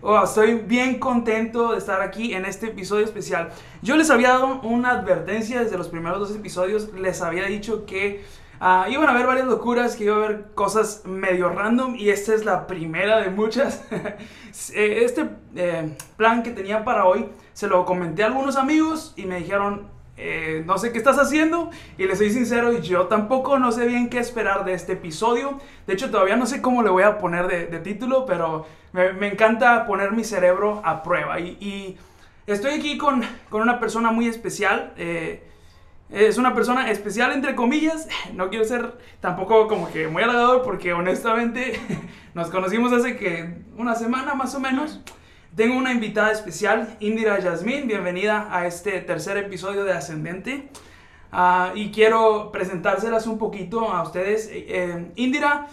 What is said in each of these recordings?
Oh, estoy bien contento de estar aquí en este episodio especial. Yo les había dado una advertencia desde los primeros dos episodios. Les había dicho que ah, iban a haber varias locuras, que iba a haber cosas medio random y esta es la primera de muchas. Eh, este eh, plan que tenía para hoy se lo comenté a algunos amigos y me dijeron, eh, no sé qué estás haciendo y les soy sincero, yo tampoco no sé bien qué esperar de este episodio. De hecho, todavía no sé cómo le voy a poner de, título, pero me, encanta poner mi cerebro a prueba. Y, estoy aquí con, con, una persona muy especial. Eh, es una persona especial entre comillas. No quiero ser tampoco como que muy halagador porque honestamente nos conocimos hace que una semana más o menos. Tengo una invitada especial, Indira Yasmin. Bienvenida a este tercer episodio de Ascendente. Ah, y quiero presentárselas un poquito a ustedes. Eh, Indira,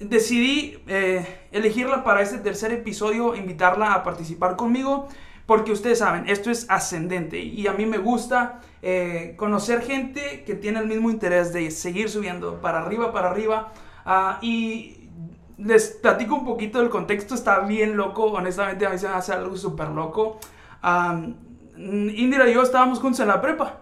decidí eh, elegirla para este tercer episodio, invitarla a participar conmigo, porque ustedes saben, esto es ascendente y a mí me gusta eh, conocer gente que tiene el mismo interés de seguir subiendo para arriba, para arriba. Ah, y les platico un poquito del contexto, está bien loco, honestamente a mí se me hace algo súper loco. Indira y yo estábamos juntos en la prepa,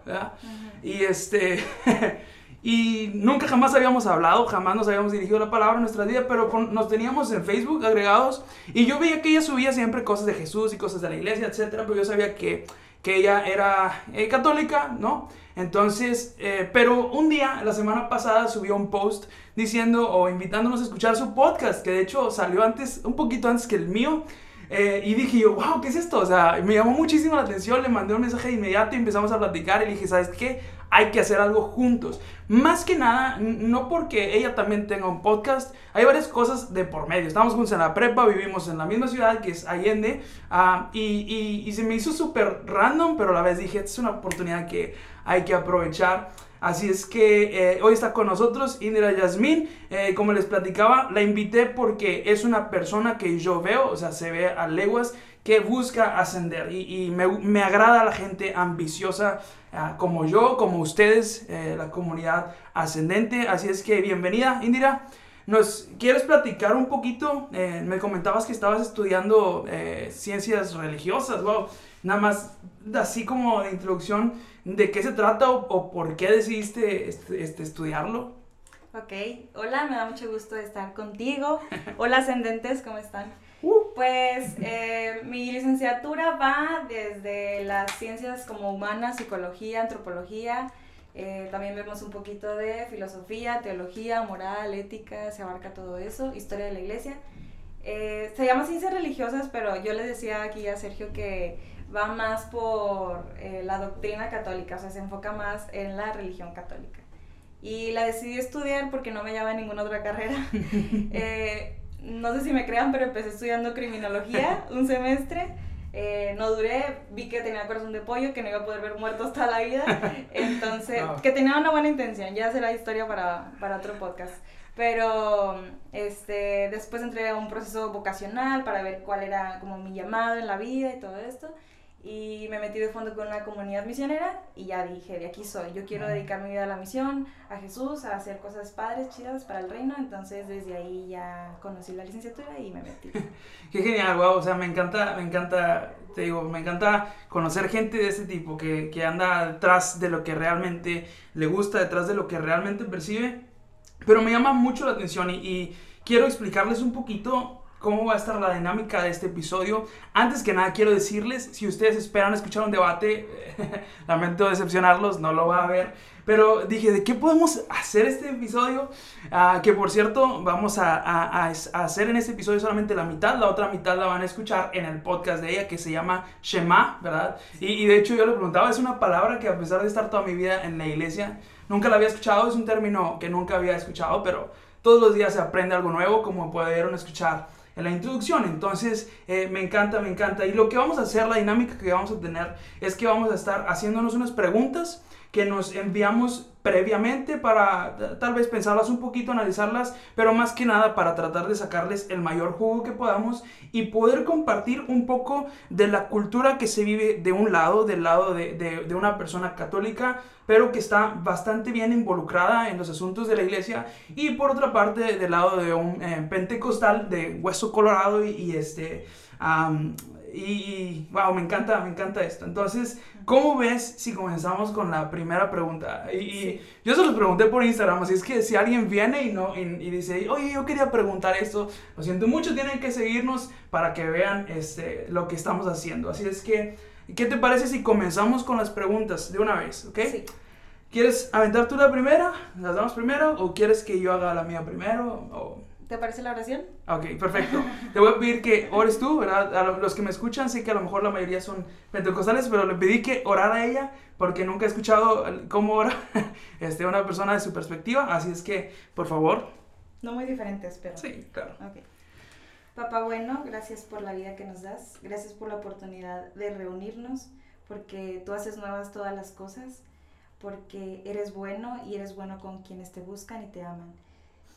Y este... y nunca jamás habíamos hablado, jamás nos habíamos dirigido la palabra en nuestra vida, pero nos teníamos en Facebook agregados y yo veía que ella subía siempre cosas de Jesús y cosas de la iglesia, etcétera, pero yo sabía que, que ella era eh, católica, ¿no? Entonces, eh, pero un día, la semana pasada, subió un post diciendo o invitándonos a escuchar su podcast, que de hecho salió antes, un poquito antes que el mío. Eh, y dije yo, wow, ¿qué es esto? O sea, me llamó muchísimo la atención, le mandé un mensaje de inmediato y empezamos a platicar y le dije, ¿sabes qué? Hay que hacer algo juntos. Más que nada, no porque ella también tenga un podcast, hay varias cosas de por medio. Estamos juntos en la prepa, vivimos en la misma ciudad que es Allende, uh, y, se me hizo súper random, pero a la vez dije, es una oportunidad que hay que aprovechar. Así es que eh, hoy está con nosotros Indira Yasmin. Eh, como les platicaba, la invité porque es una persona que yo veo, o sea, se ve a leguas, que busca ascender. Y, me, agrada la gente ambiciosa ah, como yo, como ustedes, eh, la comunidad ascendente. Así es que bienvenida, Indira. ¿Nos quieres platicar un poquito? me comentabas que estabas estudiando ciencias religiosas, wow. Nada más, así como de introducción, ¿de qué se trata o, por qué decidiste este, este, estudiarlo? Ok, hola, me da mucho gusto estar contigo. Hola, ascendentes, ¿cómo están? Pues eh, mi licenciatura va desde las ciencias como humanas, psicología, antropología. Eh, también vemos un poquito de filosofía, teología, moral, ética, se abarca todo eso, historia de la iglesia. Eh, se llama ciencias religiosas, pero yo les decía aquí a Sergio que va más por eh, la doctrina católica, o sea, se enfoca más en la religión católica. Y la decidí estudiar porque no me llevaba ninguna otra carrera. No sé si me crean, pero empecé estudiando criminología un semestre. Eh, no duré, vi que tenía corazón de pollo, que no iba a poder ver muertos toda la vida. Entonces, que tenía una buena intención, ya será historia para, para otro podcast. Pero este, después entré a un proceso vocacional para ver cuál era como mi llamado en la vida y todo esto y me metí de fondo con una comunidad misionera y ya dije, de aquí soy, yo quiero dedicar mi vida a la misión, a Jesús, a hacer cosas padres, chidas para el reino, entonces desde ahí ya conocí la licenciatura y me metí. Qué genial, wow, o sea, me encanta, me encanta, te digo, me encanta conocer gente de este tipo que, que anda detrás de lo que realmente le gusta, detrás de lo que realmente percibe, pero me llama mucho la atención y, y quiero explicarles un poquito cómo va a estar la dinámica de este episodio. Antes que nada, quiero decirles, si ustedes esperan escuchar un debate, lamento decepcionarlos, no lo va a haber. Pero dije, ¿de qué podemos hacer este episodio? Ah, que por cierto, vamos a, a, hacer en este episodio solamente la mitad, la otra mitad la van a escuchar en el podcast de ella que se llama Shema, ¿verdad? Y, y de hecho yo le preguntaba, es una palabra que a pesar de estar toda mi vida en la iglesia, nunca la había escuchado, es un término que nunca había escuchado, pero todos los días se aprende algo nuevo, como pudieron escuchar en la introducción. Entonces, eh, me encanta, me encanta. Y lo que vamos a hacer, la dinámica que vamos a tener, es que vamos a estar haciéndonos unas preguntas que nos enviamos previamente para tal vez pensarlas un poquito, analizarlas, pero más que nada para tratar de sacarles el mayor jugo que podamos y poder compartir un poco de la cultura que se vive de un lado, del lado de, de, una persona católica, pero que está bastante bien involucrada en los asuntos de la iglesia, y por otra parte del lado de un eh, pentecostal de hueso colorado y, este... y, wow, me encanta, me encanta esto. Entonces, ¿cómo ves si comenzamos con la primera pregunta? Y, yo se los pregunté por Instagram, así es que si alguien viene y, no, y, dice, oye, yo quería preguntar esto, lo siento mucho, tienen que seguirnos para que vean este, lo que estamos haciendo. Así es que, ¿qué te parece si comenzamos con las preguntas de una vez? ¿Ok? Sí. ¿Quieres aventar tú la primera? ¿Las damos primero? ¿O quieres que yo haga la mía primero? O... ¿Te parece la oración? Ok, perfecto. Te voy a pedir que ores tú, ¿verdad? A los que me escuchan, sé que a lo mejor la mayoría son pentecostales, pero le pedí que orara a ella porque nunca he escuchado cómo ora este, una persona de su perspectiva. Así es que, por favor. No muy diferentes, pero. Sí, claro. Ok. Papá bueno, gracias por la vida que nos das. Gracias por la oportunidad de reunirnos, porque tú haces nuevas todas las cosas, porque eres bueno y eres bueno con quienes te buscan y te aman.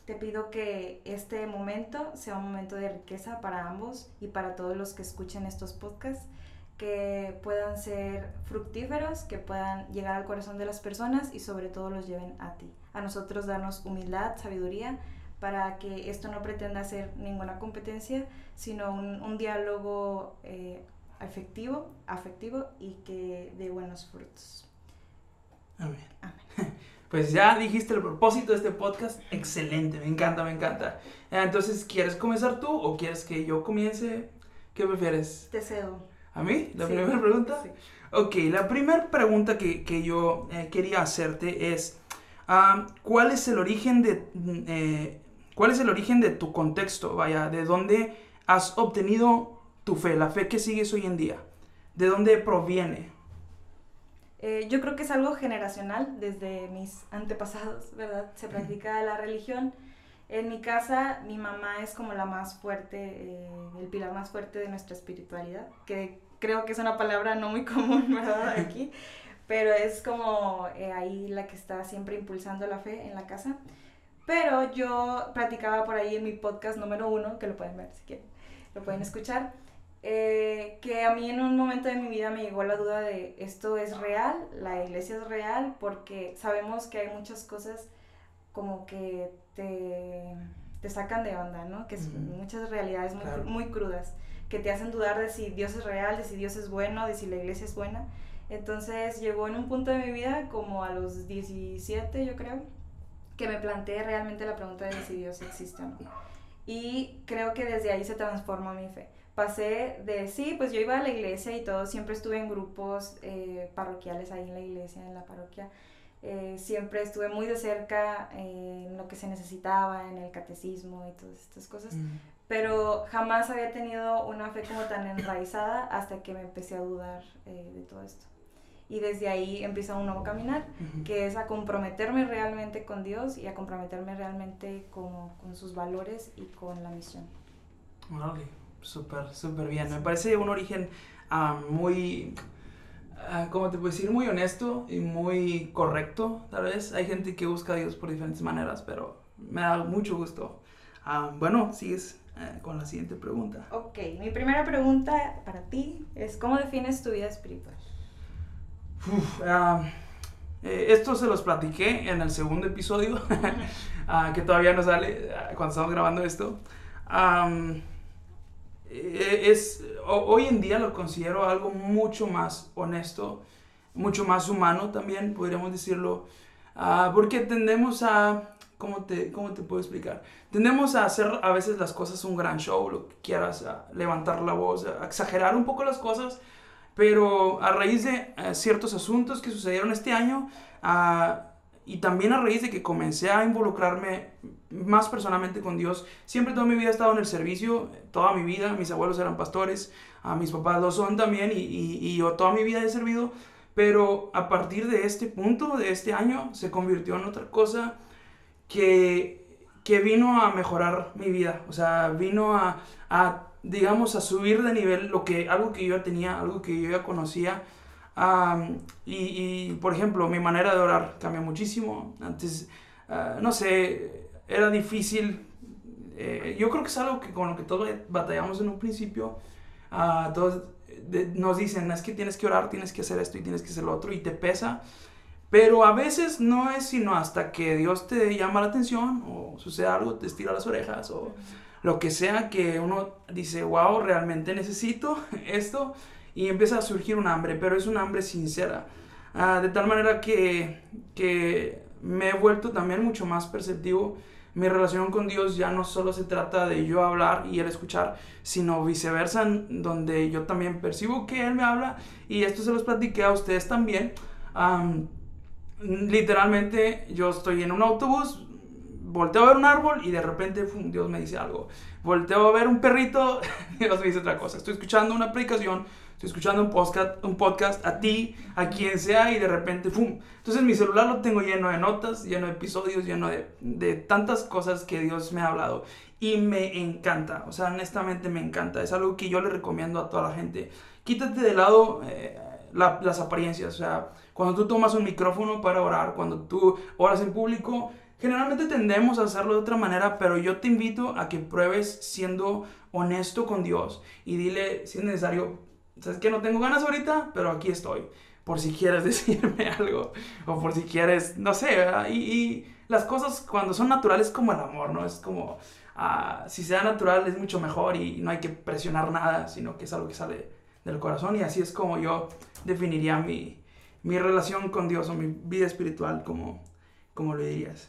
Te pido que este momento sea un momento de riqueza para ambos y para todos los que escuchen estos podcasts, que puedan ser fructíferos, que puedan llegar al corazón de las personas y sobre todo los lleven a ti. A nosotros darnos humildad, sabiduría, para que esto no pretenda ser ninguna competencia, sino un, diálogo eh, afectivo, afectivo y que dé buenos frutos. Amén. Amén. Pues ya dijiste el propósito de este podcast. Excelente, me encanta, me encanta. Entonces, ¿quieres comenzar tú o quieres que yo comience? ¿Qué prefieres? Te cedo. ¿A mí? ¿La primera pregunta? Sí. Ok, la primera pregunta que, que yo eh, quería hacerte es, ah, ¿cuál es el origen de... Eh, ¿Cuál es el origen de tu contexto? Vaya, ¿de dónde has obtenido tu fe, la fe que sigues hoy en día? ¿De dónde proviene? Eh, yo creo que es algo generacional desde mis antepasados, ¿verdad? Se practica la religión. En mi casa, mi mamá es como la más fuerte, eh, el pilar más fuerte de nuestra espiritualidad, que creo que es una palabra no muy común, ¿verdad? Aquí, pero es como eh, ahí la que está siempre impulsando la fe en la casa. Pero yo practicaba por ahí en mi podcast número uno, que lo pueden ver si quieren, lo pueden escuchar eh, que a mí en un momento de mi vida me llegó la duda de esto es real, la iglesia es real, porque sabemos que hay muchas cosas como que te, te sacan de onda, ¿no? Que son muchas realidades muy, muy crudas, que te hacen dudar de si Dios es real, de si Dios es bueno, de si la iglesia es buena. Entonces llegó en un punto de mi vida, como a los 17 yo creo, que me planteé realmente la pregunta de si Dios existe o no. Y creo que desde ahí se transformó mi fe pasé de, sí, pues yo iba a la iglesia y todo, siempre estuve en grupos eh, parroquiales ahí en la iglesia, en la parroquia. Eh, siempre estuve muy de cerca en lo que se necesitaba, en el catecismo y todas estas cosas. Mm. Pero jamás había tenido una fe como tan enraizada hasta que me empecé a dudar eh, de todo esto. Y desde ahí empieza un nuevo caminar, que es a comprometerme realmente con Dios y a comprometerme realmente con, con sus valores y con la misión. Súper, súper bien. Me parece un origen ah, muy, uh, ¿cómo te puedo decir? Muy honesto y muy correcto, tal vez. Hay gente que busca a Dios por diferentes maneras, pero me da mucho gusto. Ah, bueno, sigues eh, con la siguiente pregunta. Ok, mi primera pregunta para ti es, ¿cómo defines tu vida espiritual? Eh, esto se los platiqué en el segundo episodio, que todavía no sale cuando estamos grabando esto. Es, hoy en día lo considero algo mucho más honesto, mucho más humano también, podríamos decirlo, ah, porque tendemos a, ¿cómo te, ¿cómo te puedo explicar? Tendemos a hacer a veces las cosas un gran show, lo que quieras, a levantar la voz, a exagerar un poco las cosas, pero a raíz de eh, ciertos asuntos que sucedieron este año, uh, y también a raíz de que comencé a involucrarme más personalmente con Dios, siempre toda mi vida he estado en el servicio, toda mi vida, mis abuelos eran pastores, a mis papás lo son también y, y, yo toda mi vida he servido, pero a partir de este punto, de este año, se convirtió en otra cosa que, que vino a mejorar mi vida, o sea, vino a, a, digamos, a subir de nivel lo que, algo que yo ya tenía, algo que yo ya conocía. Y, y, por ejemplo, mi manera de orar cambió muchísimo. Antes, uh, no sé, era difícil. Eh, yo creo que es algo que con lo que todos batallamos en un principio. Uh, todos de, nos dicen, es que tienes que orar, tienes que hacer esto y tienes que hacer lo otro y te pesa. Pero a veces no es sino hasta que Dios te llama la atención o sucede algo, te estira las orejas o lo que sea que uno dice, wow, realmente necesito esto y empieza a surgir un hambre, pero es un hambre sincera. Ah, de tal manera que, que me he vuelto también mucho más perceptivo. Mi relación con Dios ya no solo se trata de yo hablar y Él escuchar, sino viceversa, donde yo también percibo que Él me habla y esto se los platiqué a ustedes también literalmente yo estoy en un autobús, volteo a ver un árbol y de repente Dios me dice algo. Volteo a ver un perrito, Dios me dice otra cosa. Estoy escuchando una aplicación, estoy escuchando un podcast, un podcast a ti, a quien sea y de repente ¡fum! Entonces mi celular lo tengo lleno de notas, lleno de episodios, lleno de, de tantas cosas que Dios me ha hablado y me encanta, o sea, honestamente me encanta. Es algo que yo le recomiendo a toda la gente. Quítate de lado eh, las apariencias, o sea, cuando tú tomas un micrófono para orar, cuando tú oras en público, generalmente tendemos a hacerlo de otra manera, pero yo te invito a que pruebes siendo honesto con Dios y dile si es necesario, sabes que no tengo ganas ahorita, pero aquí estoy, por si quieres decirme algo o por si quieres, no sé, y, y, las cosas cuando son naturales como el amor, ¿no? Es como, uh, si sea natural es mucho mejor y no hay que presionar nada, sino que es algo que sale del corazón y así es como yo definiría mi, mi relación con Dios o mi vida espiritual, como, como lo dirías.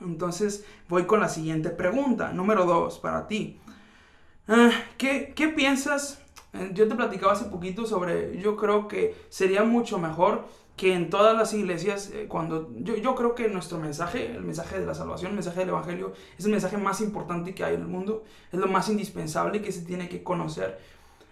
Entonces voy con la siguiente pregunta, número dos, para ti. Ah, ¿qué, ¿Qué piensas? Yo te platicaba hace poquito sobre, yo creo que sería mucho mejor que en todas las iglesias, eh, cuando yo, yo, creo que nuestro mensaje, el mensaje de la salvación, el mensaje del Evangelio, es el mensaje más importante que hay en el mundo, es lo más indispensable que se tiene que conocer.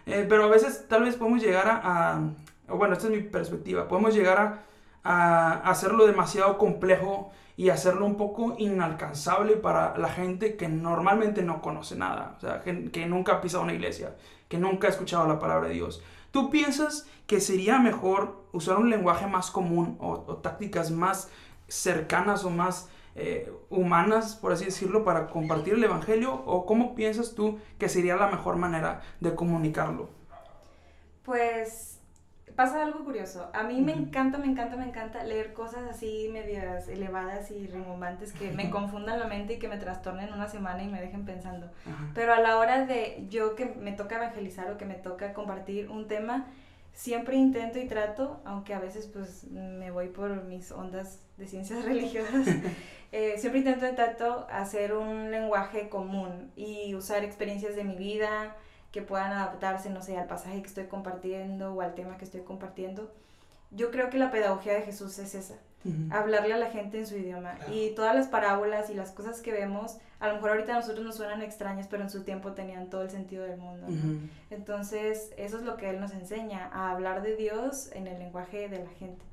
Eh, pero a veces tal vez podemos llegar a, bueno, esta es mi perspectiva, podemos llegar a, hacerlo demasiado complejo y hacerlo un poco inalcanzable para la gente que normalmente no conoce nada, o sea, que, nunca ha pisado una iglesia, que nunca ha escuchado la palabra de Dios. ¿Tú piensas que sería mejor usar un lenguaje más común o, tácticas más cercanas o más eh, humanas, por así decirlo, para compartir el Evangelio? ¿O cómo piensas tú que sería la mejor manera de comunicarlo? Pues pasa algo curioso. A mí me encanta, me encanta, me encanta leer cosas así medias elevadas y rimbombantes que me confundan la mente y que me trastornen una semana y me dejen pensando. Pero a la hora de yo que me toca evangelizar o que me toca compartir un tema, siempre intento y trato, aunque a veces pues me voy por mis ondas de ciencias religiosas, eh, siempre intento y trato hacer un lenguaje común y usar experiencias de mi vida, que puedan adaptarse, no sé, al pasaje que estoy compartiendo o al tema que estoy compartiendo. Yo creo que la pedagogía de Jesús es esa, hablarle a la gente en su idioma. Y todas las parábolas y las cosas que vemos, a lo mejor ahorita a nosotros nos suenan extrañas, pero en su tiempo tenían todo el sentido del mundo. Entonces, eso es lo que Él nos enseña, a hablar de Dios en el lenguaje de la gente.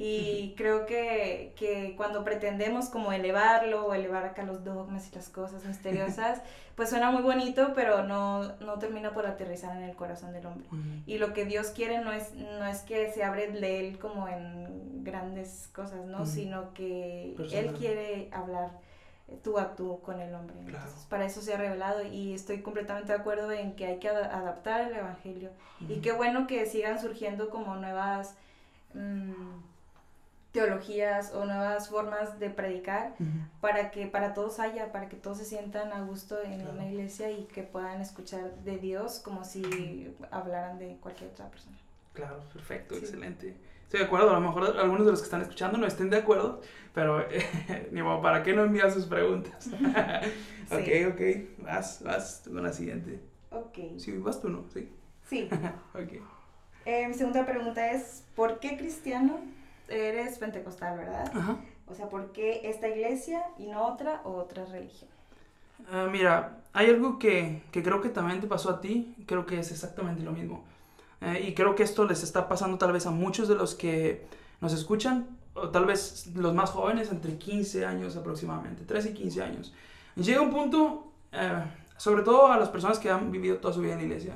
Y creo que, que, cuando pretendemos como elevarlo o elevar acá los dogmas y las cosas misteriosas, pues suena muy bonito, pero no, no termina por aterrizar en el corazón del hombre. Y lo que Dios quiere no es, no es que se abre de él como en grandes cosas, ¿no? Sino que Él quiere hablar tú a tú con el hombre. Entonces, para eso se ha revelado y estoy completamente de acuerdo en que hay que adaptar el Evangelio. Y qué bueno que sigan surgiendo como nuevas... Mm, teologías o nuevas formas de predicar para que para todos haya, para que todos se sientan a gusto en una iglesia y que puedan escuchar de Dios como si hablaran de cualquier otra persona. Claro, perfecto, excelente. Estoy de acuerdo, a lo mejor algunos de los que están escuchando no estén de acuerdo, pero ni modo, ¿para qué no envían sus preguntas? ok, ok, vas, vas con la siguiente. Ok. Sí, vas tú, ¿no? Sí. Sí. ok. Eh, mi segunda pregunta es, ¿por qué cristiano eres pentecostal, ¿verdad? Ajá. O sea, ¿por qué esta iglesia y no otra o otra religión? Ah, mira, hay algo que, que, creo que también te pasó a ti, creo que es exactamente lo mismo. Eh, y creo que esto les está pasando tal vez a muchos de los que nos escuchan, o tal vez los más jóvenes, entre 15 años aproximadamente, 13 y 15 años. Llega un punto, eh, sobre todo a las personas que han vivido toda su vida en la iglesia,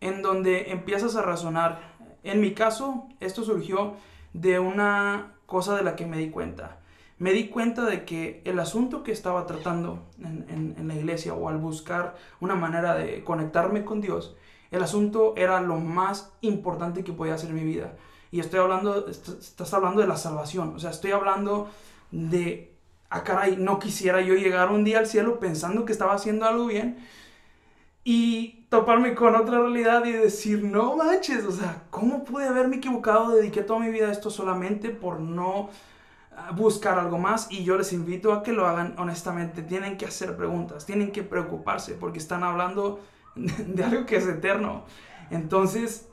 en donde empiezas a razonar. En mi caso, esto surgió de una cosa de la que me di cuenta. Me di cuenta de que el asunto que estaba tratando en, en la iglesia o al buscar una manera de conectarme con Dios, el asunto era lo más importante que podía hacer mi vida. Y estoy hablando, estás hablando de la salvación. O sea, estoy hablando de, ah, caray, no quisiera yo llegar un día al cielo pensando que estaba haciendo algo bien y toparme con otra realidad y decir, no manches, o sea, ¿cómo pude haberme equivocado? Dediqué toda mi vida a esto solamente por no ah, buscar algo más y yo les invito a que lo hagan honestamente. Tienen que hacer preguntas, tienen que preocuparse porque están hablando de algo que es eterno. Entonces,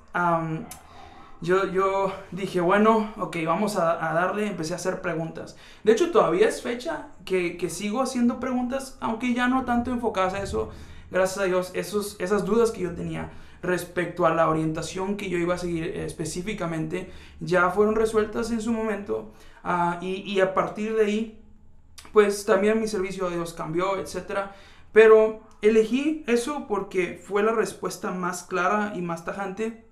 yo, yo dije, bueno, ok, vamos a, darle, empecé a hacer preguntas. De hecho, todavía es fecha que, que, sigo haciendo preguntas, aunque ya no tanto enfocadas a eso. Gracias a Dios, esos, esas dudas que yo tenía respecto a la orientación que yo iba a seguir específicamente, ya fueron resueltas en su momento. Ah, y, a partir de ahí, pues también mi servicio a Dios cambió, etc. Pero elegí eso porque fue la respuesta más clara y más tajante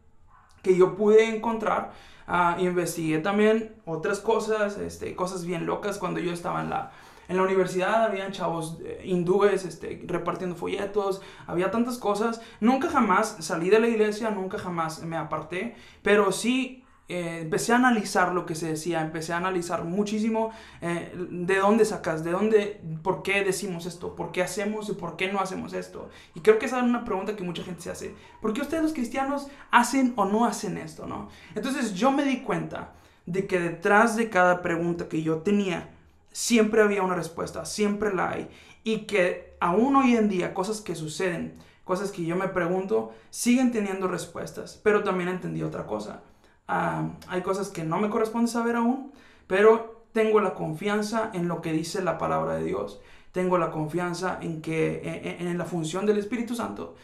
que yo pude encontrar. Uh, investigué también otras cosas, este, cosas bien locas cuando yo estaba en la, en la universidad habían chavos eh, hindúes este, repartiendo folletos, había tantas cosas. Nunca jamás salí de la iglesia, nunca jamás me aparté, pero sí eh, empecé a analizar lo que se decía, empecé a analizar muchísimo eh, de dónde sacas, de dónde, por qué decimos esto, por qué hacemos y por qué no hacemos esto. Y creo que esa es una pregunta que mucha gente se hace. ¿Por qué ustedes los cristianos hacen o no hacen esto? ¿no? Entonces yo me di cuenta de que detrás de cada pregunta que yo tenía, siempre había una respuesta, siempre la hay. Y que aún hoy en día cosas que suceden, cosas que yo me pregunto, siguen teniendo respuestas. Pero también entendí otra cosa Ah, hay cosas que no me corresponde saber aún, pero tengo la confianza en lo que dice la palabra de Dios. Tengo la confianza en que en, la función del Espíritu Santo.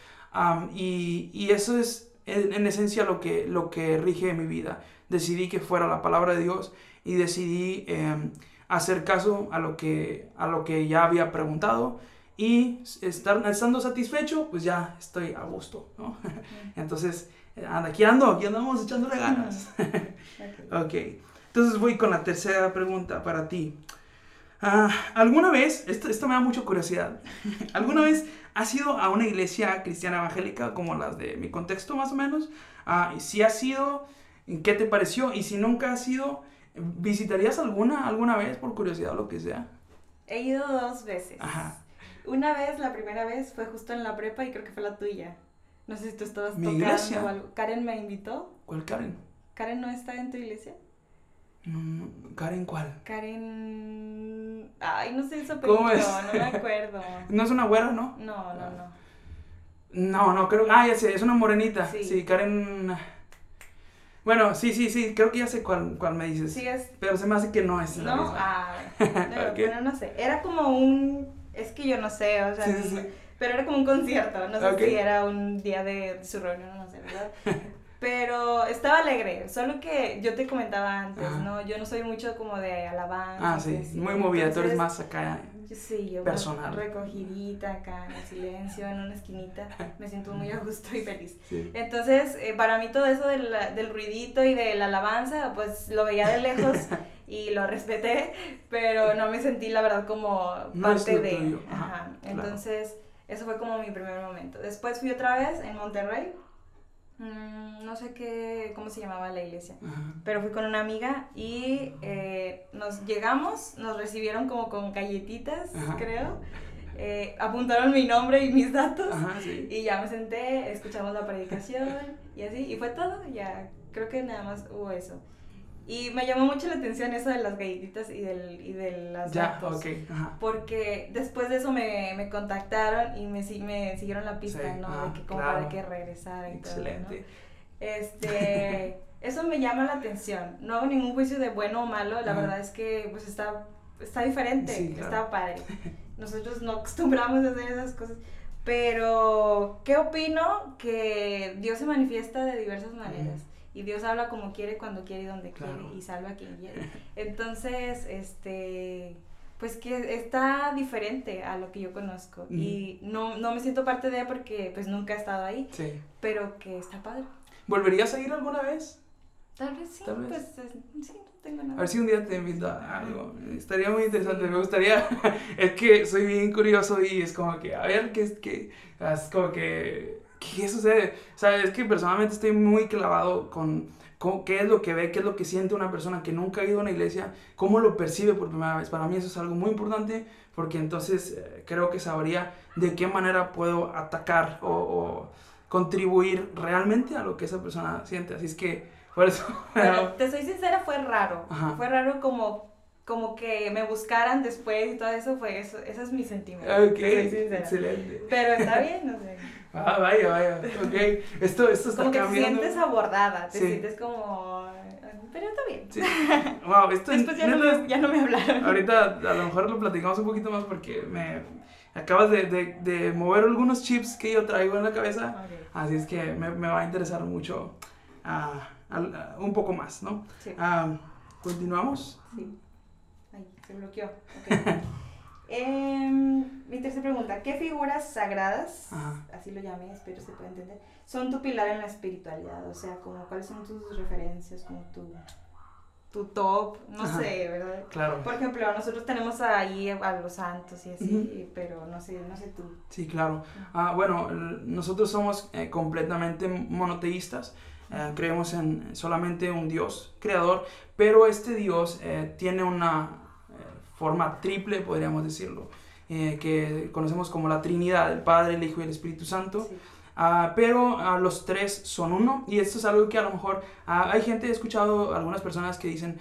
y, y, eso es en, esencia lo que, lo que rige mi vida. Decidí que fuera la palabra de Dios y decidí em, hacer caso a lo, que, a lo que ya había preguntado y estar, estando satisfecho, pues ya estoy a gusto. ¿no? Entonces, Anda, aquí ando, aquí andamos echándole ganas. ok, entonces voy con la tercera pregunta para ti. Ah, ¿Alguna vez, esto, esto me da mucha curiosidad, ¿alguna vez has ido a una iglesia cristiana evangélica como las de mi contexto más o menos? Ah, si has ido, ¿qué te pareció? Y si nunca has ido, ¿visitarías alguna alguna vez por curiosidad o lo que sea? He ido dos veces. Ajá. Una vez, la primera vez fue justo en la prepa y creo que fue la tuya. No sé si tú estabas ¿Mi tocando iglesia? o algo. ¿Karen me invitó? ¿Cuál Karen? ¿Karen no está en tu iglesia? No, ¿Karen cuál? Karen... Ay, no sé eso, pero ¿Cómo es? no me acuerdo. ¿No es una güera, no? No, no, no. No, no, creo... Ah, ya sé, es una morenita. Sí, sí Karen... Bueno, sí, sí, sí, creo que ya sé cuál, cuál me dices. Sí, es... Pero se me hace que no es la ¿No? Ah, pero, no sé. Era como un... Es que yo no sé, o sea... Sí, sí, sí pero era como un concierto, no sé si era un día de su reunión, no sé, ¿verdad? Pero estaba alegre, solo que yo te comentaba antes, ¿no? Yo no soy mucho como de alabanza. Ah, sí, muy movida, tú eres más acá sí, yo personal. recogidita acá en el silencio, en una esquinita, me siento muy a gusto y feliz. Entonces, eh, para mí todo eso del, del ruidito y de la alabanza, pues lo veía de lejos y lo respeté, pero no me sentí la verdad como parte de... Ajá. Entonces... Eso fue como mi primer momento. Después fui otra vez en Monterrey. Mm, no sé qué, cómo se llamaba la iglesia, pero fui con una amiga y eh, nos llegamos, nos recibieron como con galletitas, creo. Eh, apuntaron mi nombre y mis datos y ya me senté, escuchamos la predicación y así, y fue todo, ya creo que nada más hubo eso. Y me llamó mucho la atención eso de las galletitas y, del, y de las ya, Porque después de eso me, me contactaron y me, me siguieron la pista, ¿no? de ah, que como para que regresara y Excelente. todo, Este, eso me llama la atención. No hago ningún juicio de bueno o malo, la verdad es que pues está, está diferente, está padre. Nosotros no acostumbramos a hacer esas cosas. Pero, ¿qué opino? Que Dios se manifiesta de diversas maneras y Dios habla como quiere, cuando quiere y donde quiere y salva a quien quiere. Entonces, este, pues que está diferente a lo que yo conozco y no, no me siento parte de ella porque pues nunca he estado ahí, sí. pero que está padre. ¿Volverías a ir alguna vez? Tal vez sí, pues sí, no tengo nada. A ver si un día te invito a algo. Estaría muy interesante. Me gustaría. es que soy bien curioso y es como que, a ver, qué es que. Es como que. ¿Qué sucede? O sea, es que personalmente estoy muy clavado con, con, qué es lo que ve, qué es lo que siente una persona que nunca ha ido a una iglesia, cómo lo percibe por primera vez. Para mí eso es algo muy importante porque entonces eh, creo que sabría de qué manera puedo atacar o, o contribuir realmente a lo que esa persona siente. Así es que por eso. te soy sincera, fue raro. Fue raro como, como que me buscaran después y todo eso, fue eso. Ese es mi sentimiento. Ok, excelente. Pero está bien, no sé. Ah, vaya, vaya. Ok. Esto, esto está como que te sientes abordada, te sientes como. Pero está bien. Sí. Wow, esto Después ya, no me, ya no me hablaron. Ahorita a lo mejor lo platicamos un poquito más porque me acabas de, de, de mover algunos chips que yo traigo en la cabeza. Así es que me, me va a interesar mucho. Uh, un poco más, ¿no? Sí. Ah, ¿Continuamos? Sí. Ay, se bloqueó. Okay. Em, mi tercera pregunta, ¿qué figuras sagradas, así lo llamé, espero se pueda entender, son tu pilar en la espiritualidad? O sea, como cuáles son tus referencias, como tu, tu top, no sé, ¿verdad? Claro. Por ejemplo, nosotros tenemos ahí a los santos y así, pero no sé, no sé tú. Sí, claro. Ah, bueno, nosotros somos eh, completamente monoteístas. Eh, creemos en solamente un Dios creador, pero este Dios eh, tiene una eh, forma triple, podríamos decirlo, que conocemos como la Trinidad, el Padre, el Hijo y el Espíritu Santo. Ah, pero uh, los tres son uno y esto es algo que a lo mejor ah, hay gente, he escuchado algunas personas que dicen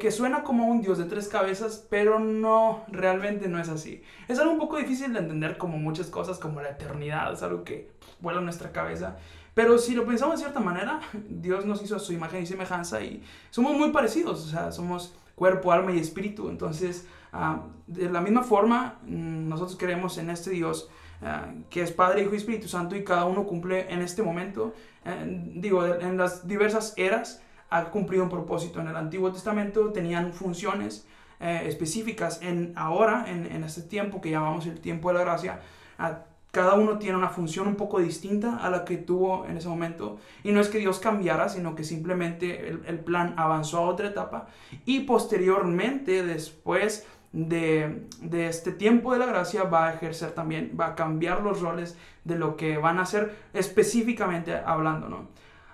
que suena como un dios de tres cabezas, pero no, realmente no es así. Es algo un poco difícil de entender como muchas cosas, como la eternidad, es algo que vuela en nuestra cabeza. Pero si lo pensamos de cierta manera, Dios nos hizo a su imagen y semejanza y somos muy parecidos, o sea, somos cuerpo, alma y espíritu. Entonces, ah, de la misma forma, mm, nosotros creemos en este Dios ah, que es Padre, Hijo y Espíritu Santo y cada uno cumple en este momento, eh, digo, en las diversas eras ha cumplido un propósito. En el Antiguo Testamento tenían funciones eh, específicas. En ahora, en, en, este tiempo que llamamos el tiempo de la gracia, uh, cada uno tiene una función un poco distinta a la que tuvo en ese momento. Y no es que Dios cambiara, sino que simplemente el, plan avanzó a otra etapa. Y posteriormente, después de, este tiempo de la gracia, va a ejercer también, va a cambiar los roles de lo que van a hacer específicamente hablando, ¿no?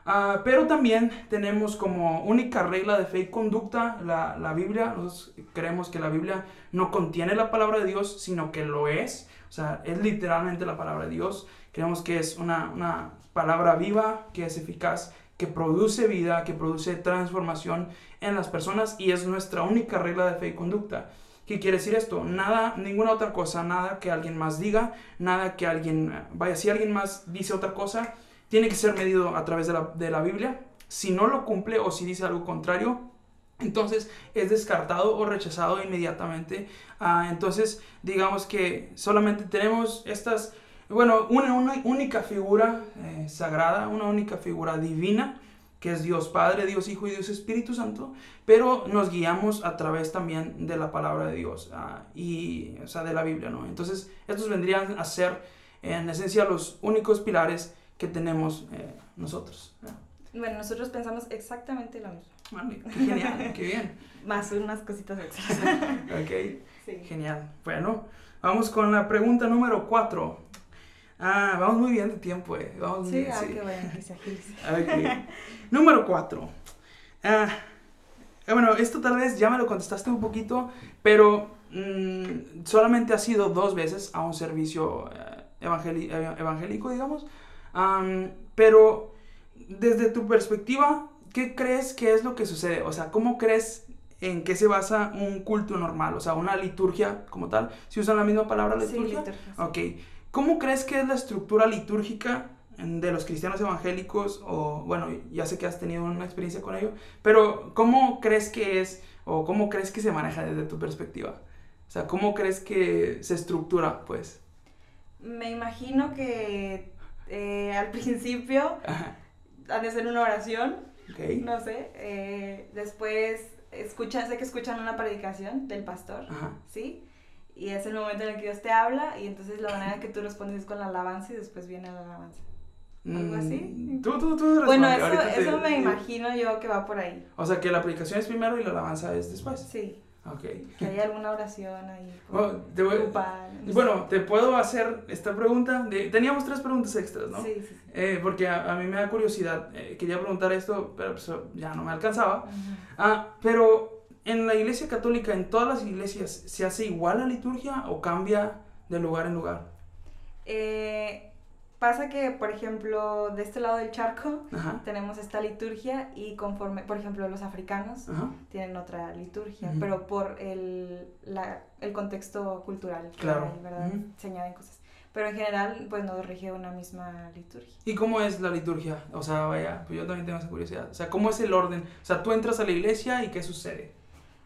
Ah, pero también tenemos como única regla de fe y conducta la, la Biblia. Nosotros creemos que la Biblia no contiene la palabra de Dios, sino que lo es. O sea, es literalmente la palabra de Dios. Creemos que es una, palabra viva, que es eficaz, que produce vida, que produce transformación en las personas y es nuestra única regla de fe y conducta. ¿Qué quiere decir esto? Nada, ninguna otra cosa, nada que alguien más diga, nada que alguien, vaya, si alguien más dice otra cosa, tiene que ser medido a través de la, de la Biblia. Si no lo cumple o si dice algo contrario, entonces es descartado o rechazado inmediatamente. Ah, entonces digamos que solamente tenemos estas, bueno, una, única figura eh, sagrada, una única figura divina, que es Dios Padre, Dios Hijo y Dios Espíritu Santo, pero nos guiamos a través también de la palabra de Dios ah, y, o sea, de la Biblia, ¿no? Entonces estos vendrían a ser en esencia los únicos pilares que tenemos eh, nosotros. Bueno, nosotros pensamos exactamente lo mismo. Vale, qué genial, qué bien. Más unas cositas extras. ok, sí. genial. Bueno, vamos con la pregunta número cuatro. Ah, vamos muy bien de tiempo, eh. Vamos sí, ah, qué bueno, que se agilice. Ok. número cuatro. Ah, eh, bueno, esto tal vez ya me lo contestaste un poquito, pero mmm, solamente ha sido dos veces a un servicio eh, evangélico, digamos. Pero desde tu perspectiva, ¿qué crees que es lo que sucede? O sea, ¿cómo crees en qué se basa un culto normal? O sea, una liturgia como tal. ¿Si usan la misma palabra liturgia? Sí, Ok. ¿Cómo crees que es la estructura litúrgica de los cristianos evangélicos? O, bueno, ya sé que has tenido una experiencia con ello, pero ¿cómo crees que es o cómo crees que se maneja desde tu perspectiva? O sea, ¿cómo crees que se estructura, pues? Me imagino que eh, al principio han de hacer una oración Okay. No sé. Eh, después escuchan, sé que escuchan una predicación del pastor, Ajá. ¿sí? Y es el momento en el que Dios te habla y entonces la manera que tú respondes es con la alabanza y después viene la alabanza. ¿Algo así? Mm, Tú, tú, tú. Bueno, eso, te- eso me imagino yo que va por ahí. O sea, que la predicación es primero y la alabanza es después. Sí, Ok. que hay alguna oración ahí. Bueno, te voy- grupal, no sé. Bueno, te puedo hacer esta pregunta. de- teníamos tres preguntas extras, ¿no? Sí, sí, sí. Eh, porque a, a mí me da curiosidad. eh, quería preguntar esto, pero pues, ya no me alcanzaba. Ah, pero en la iglesia católica, en todas las iglesias, ¿se hace igual la liturgia o cambia de lugar en lugar? Eh, pasa que, por ejemplo, de este lado del charco Ajá. tenemos esta liturgia y conforme, por ejemplo, los africanos Ajá. tienen otra liturgia, pero por el, la- el contexto cultural que Claro. hay, ¿verdad? Ujú. Se añaden cosas. Pero en general, pues nos rige una misma liturgia. ¿Y cómo es la liturgia? O sea, vaya, pues yo también tengo esa curiosidad. O sea, ¿cómo es el orden? O sea, tú entras a la iglesia y ¿qué sucede?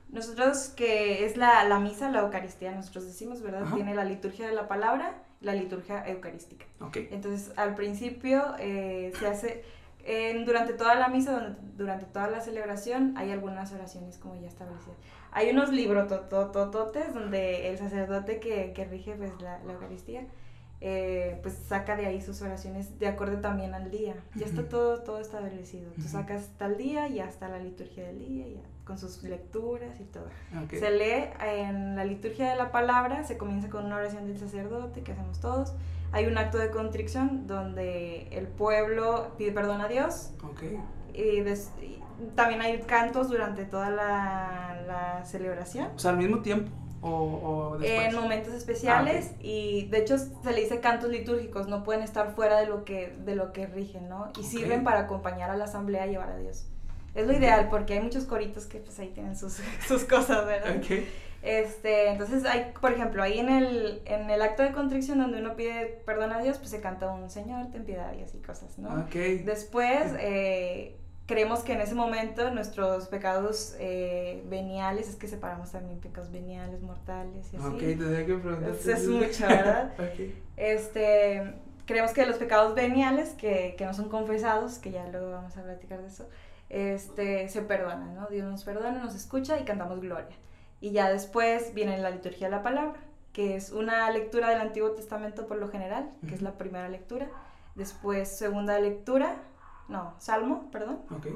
Nosotros, que es la, la misa, la Eucaristía, nosotros decimos, ¿verdad? Ajá. Tiene la liturgia de la palabra la liturgia eucarística. Ok. Entonces, al principio eh, se hace, en- durante toda la misa, durante, toda la celebración, hay algunas oraciones como ya establecidas. Hay unos libros donde el sacerdote que, que rige pues, la, la Eucaristía, eh, pues saca de ahí sus oraciones de acuerdo también al día. Ya está todo, todo establecido. Tú sacas tal día, ya está la liturgia del día, ya, con sus lecturas y todo. ok. Se lee en la liturgia de la palabra, se comienza con una oración del sacerdote que hacemos todos. Hay un acto de contrición donde el pueblo pide perdón a Dios. Ok. Y, des- y también hay cantos durante toda la, la celebración. O sea, al mismo tiempo o, o después. En momentos especiales Ah, y de hecho se le dice cantos litúrgicos, no pueden estar fuera de lo que, de lo que rigen, ¿no? Y Ok. sirven para acompañar a la asamblea a llevar a Dios. Es lo ideal porque hay muchos coritos que pues ahí tienen sus, sus cosas, ¿verdad? Este, entonces hay, por ejemplo, ahí en el, en el acto de contrición donde uno pide perdón a Dios, pues se canta un Señor, ten piedad y así cosas, ¿no? Ok. Después, eh, creemos que en ese momento nuestros pecados eh, veniales, es que separamos también pecados veniales, mortales y así. Ok, tendría que preguntar. Es, es mucho, ¿verdad? Este, creemos que los pecados veniales, que, que no son confesados, que ya luego vamos a platicar de eso, este, se perdonan, ¿no? Dios nos perdona, nos escucha y cantamos gloria. Y ya después viene la liturgia de la palabra, que es una lectura del Antiguo Testamento por lo general, que es la primera lectura. Después, segunda lectura, no, salmo, perdón. Ok.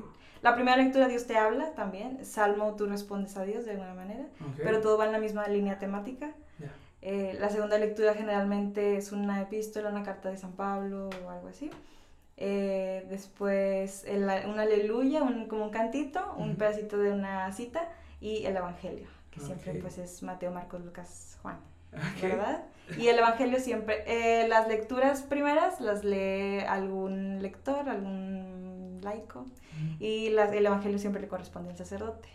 La primera lectura Dios te habla también, salmo tú respondes a Dios de alguna manera, Ok. pero todo va en la misma línea temática. Eh, la segunda lectura generalmente es una epístola, una carta de San Pablo o algo así. Eh, después el- una aleluya, un, como un cantito, un pedacito de una cita y el evangelio, que siempre pues es Mateo, Marcos, Lucas, Juan. ¿verdad? Y el evangelio siempre, eh, las lecturas primeras las lee algún lector, algún laico, y las, el evangelio siempre le corresponde al sacerdote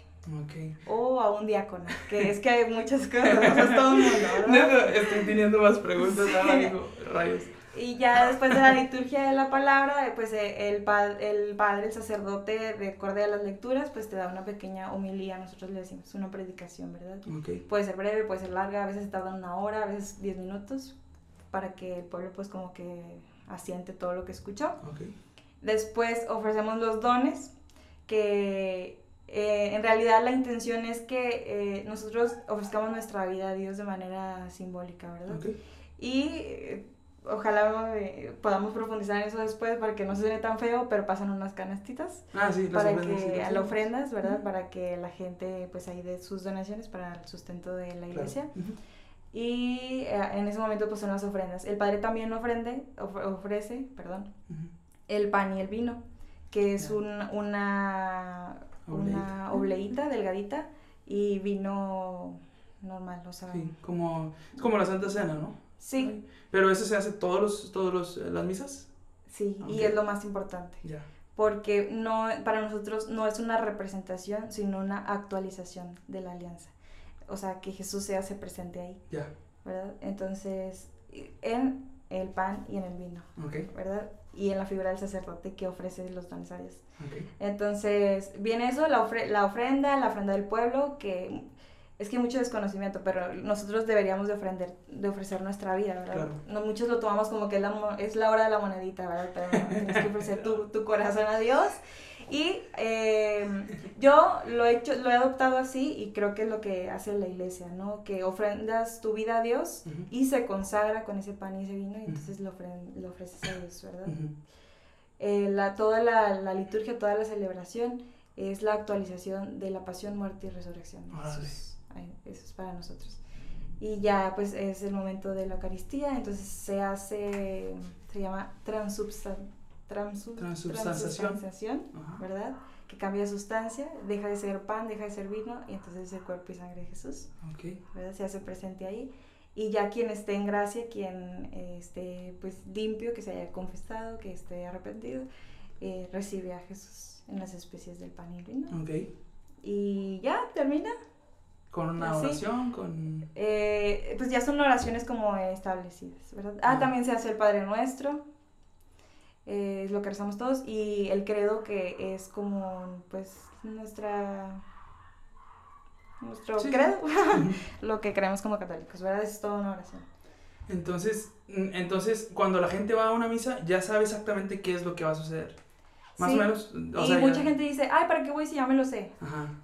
o a un diácono, que es que hay muchas cosas, o sea, es todo el mundo, ¿verdad? No, no, estoy teniendo más preguntas ahora, digo, rayos. Y ya después de la liturgia de la palabra, pues eh, el, pa- el padre, el sacerdote, de acorde a las lecturas, pues te da una pequeña homilía, nosotros le decimos, una predicación, ¿verdad? Ok. Puede ser breve, puede ser larga, a veces tarda una hora, a veces diez minutos, para que el pueblo pues como que asiente todo lo que escuchó. Ok. Después ofrecemos los dones, que eh, en realidad la intención es que eh, nosotros ofrezcamos nuestra vida a Dios de manera simbólica, ¿verdad? Ok. Y eh, ojalá eh, podamos profundizar en eso después para que no se tan feo, pero pasan unas canastitas Ah, sí, para ofrendas, sí, que las a la ofrendas. ¿verdad? Ujú. Para que la gente pues ahí dé sus donaciones para el sustento de la Claro. iglesia. Ujú. Y eh, en ese momento pues son las ofrendas. El padre también ofrende, of- ofrece, perdón, Ujú. el pan y el vino, que es un- una, una obleíta delgadita y vino normal, o sea, Sí, como, es como la Santa Cena, ¿no? Sí, Pero eso se hace todos los, todos los, eh, las misas. sí, y es lo más importante. Ya. porque no, para nosotros no es una representación, sino una actualización de la alianza. O sea, que Jesús se hace presente ahí, Ya. ¿verdad? Entonces, en el pan y en el vino, Ok. ¿verdad? Y en la figura del sacerdote que ofrece los dones a Dios. Ok. Entonces, viene eso, la, ofre- la ofrenda, la ofrenda del pueblo, que es que hay mucho desconocimiento, pero nosotros deberíamos de, ofrender, de ofrecer nuestra vida, ¿verdad? Claro. No, muchos lo tomamos como que es la, es la hora de la monedita, ¿verdad? Pero no, tienes que ofrecer tu, tu corazón a Dios. Y em, yo lo he, hecho, lo he adoptado así y creo que es lo que hace la iglesia, ¿no? Que ofrendas tu vida a Dios y se consagra con ese pan y ese vino y entonces lo, lo ofreces a Dios, ¿verdad? Eh, la, toda la, la, liturgia, toda la celebración es la actualización de la pasión, muerte y resurrección. Eso es para nosotros. Y ya pues es el momento de la Eucaristía, entonces se hace, se llama transubstan, transubstanciación, ¿verdad? Que cambia sustancia, deja de ser pan, deja de ser vino y entonces es el cuerpo y sangre de Jesús. ¿verdad? Se hace presente ahí. Y ya quien esté en gracia, quien esté pues limpio, que se haya confesado, que esté arrepentido, eh, recibe a Jesús en las especies del pan y vino. Y ya termina. ¿Con una oración? con... Eh, pues ya son oraciones como establecidas, ¿verdad? Ah, también se hace el Padre Nuestro, eh, es lo que rezamos todos, y el credo que es como, pues, nuestra... Nuestro credo, lo que creemos como católicos, ¿verdad? Es toda una oración. Entonces, entonces, cuando la gente va a una misa, ya sabe exactamente qué es lo que va a suceder. Más o menos. y mucha gente dice, ay, ¿para qué voy si ya me lo sé?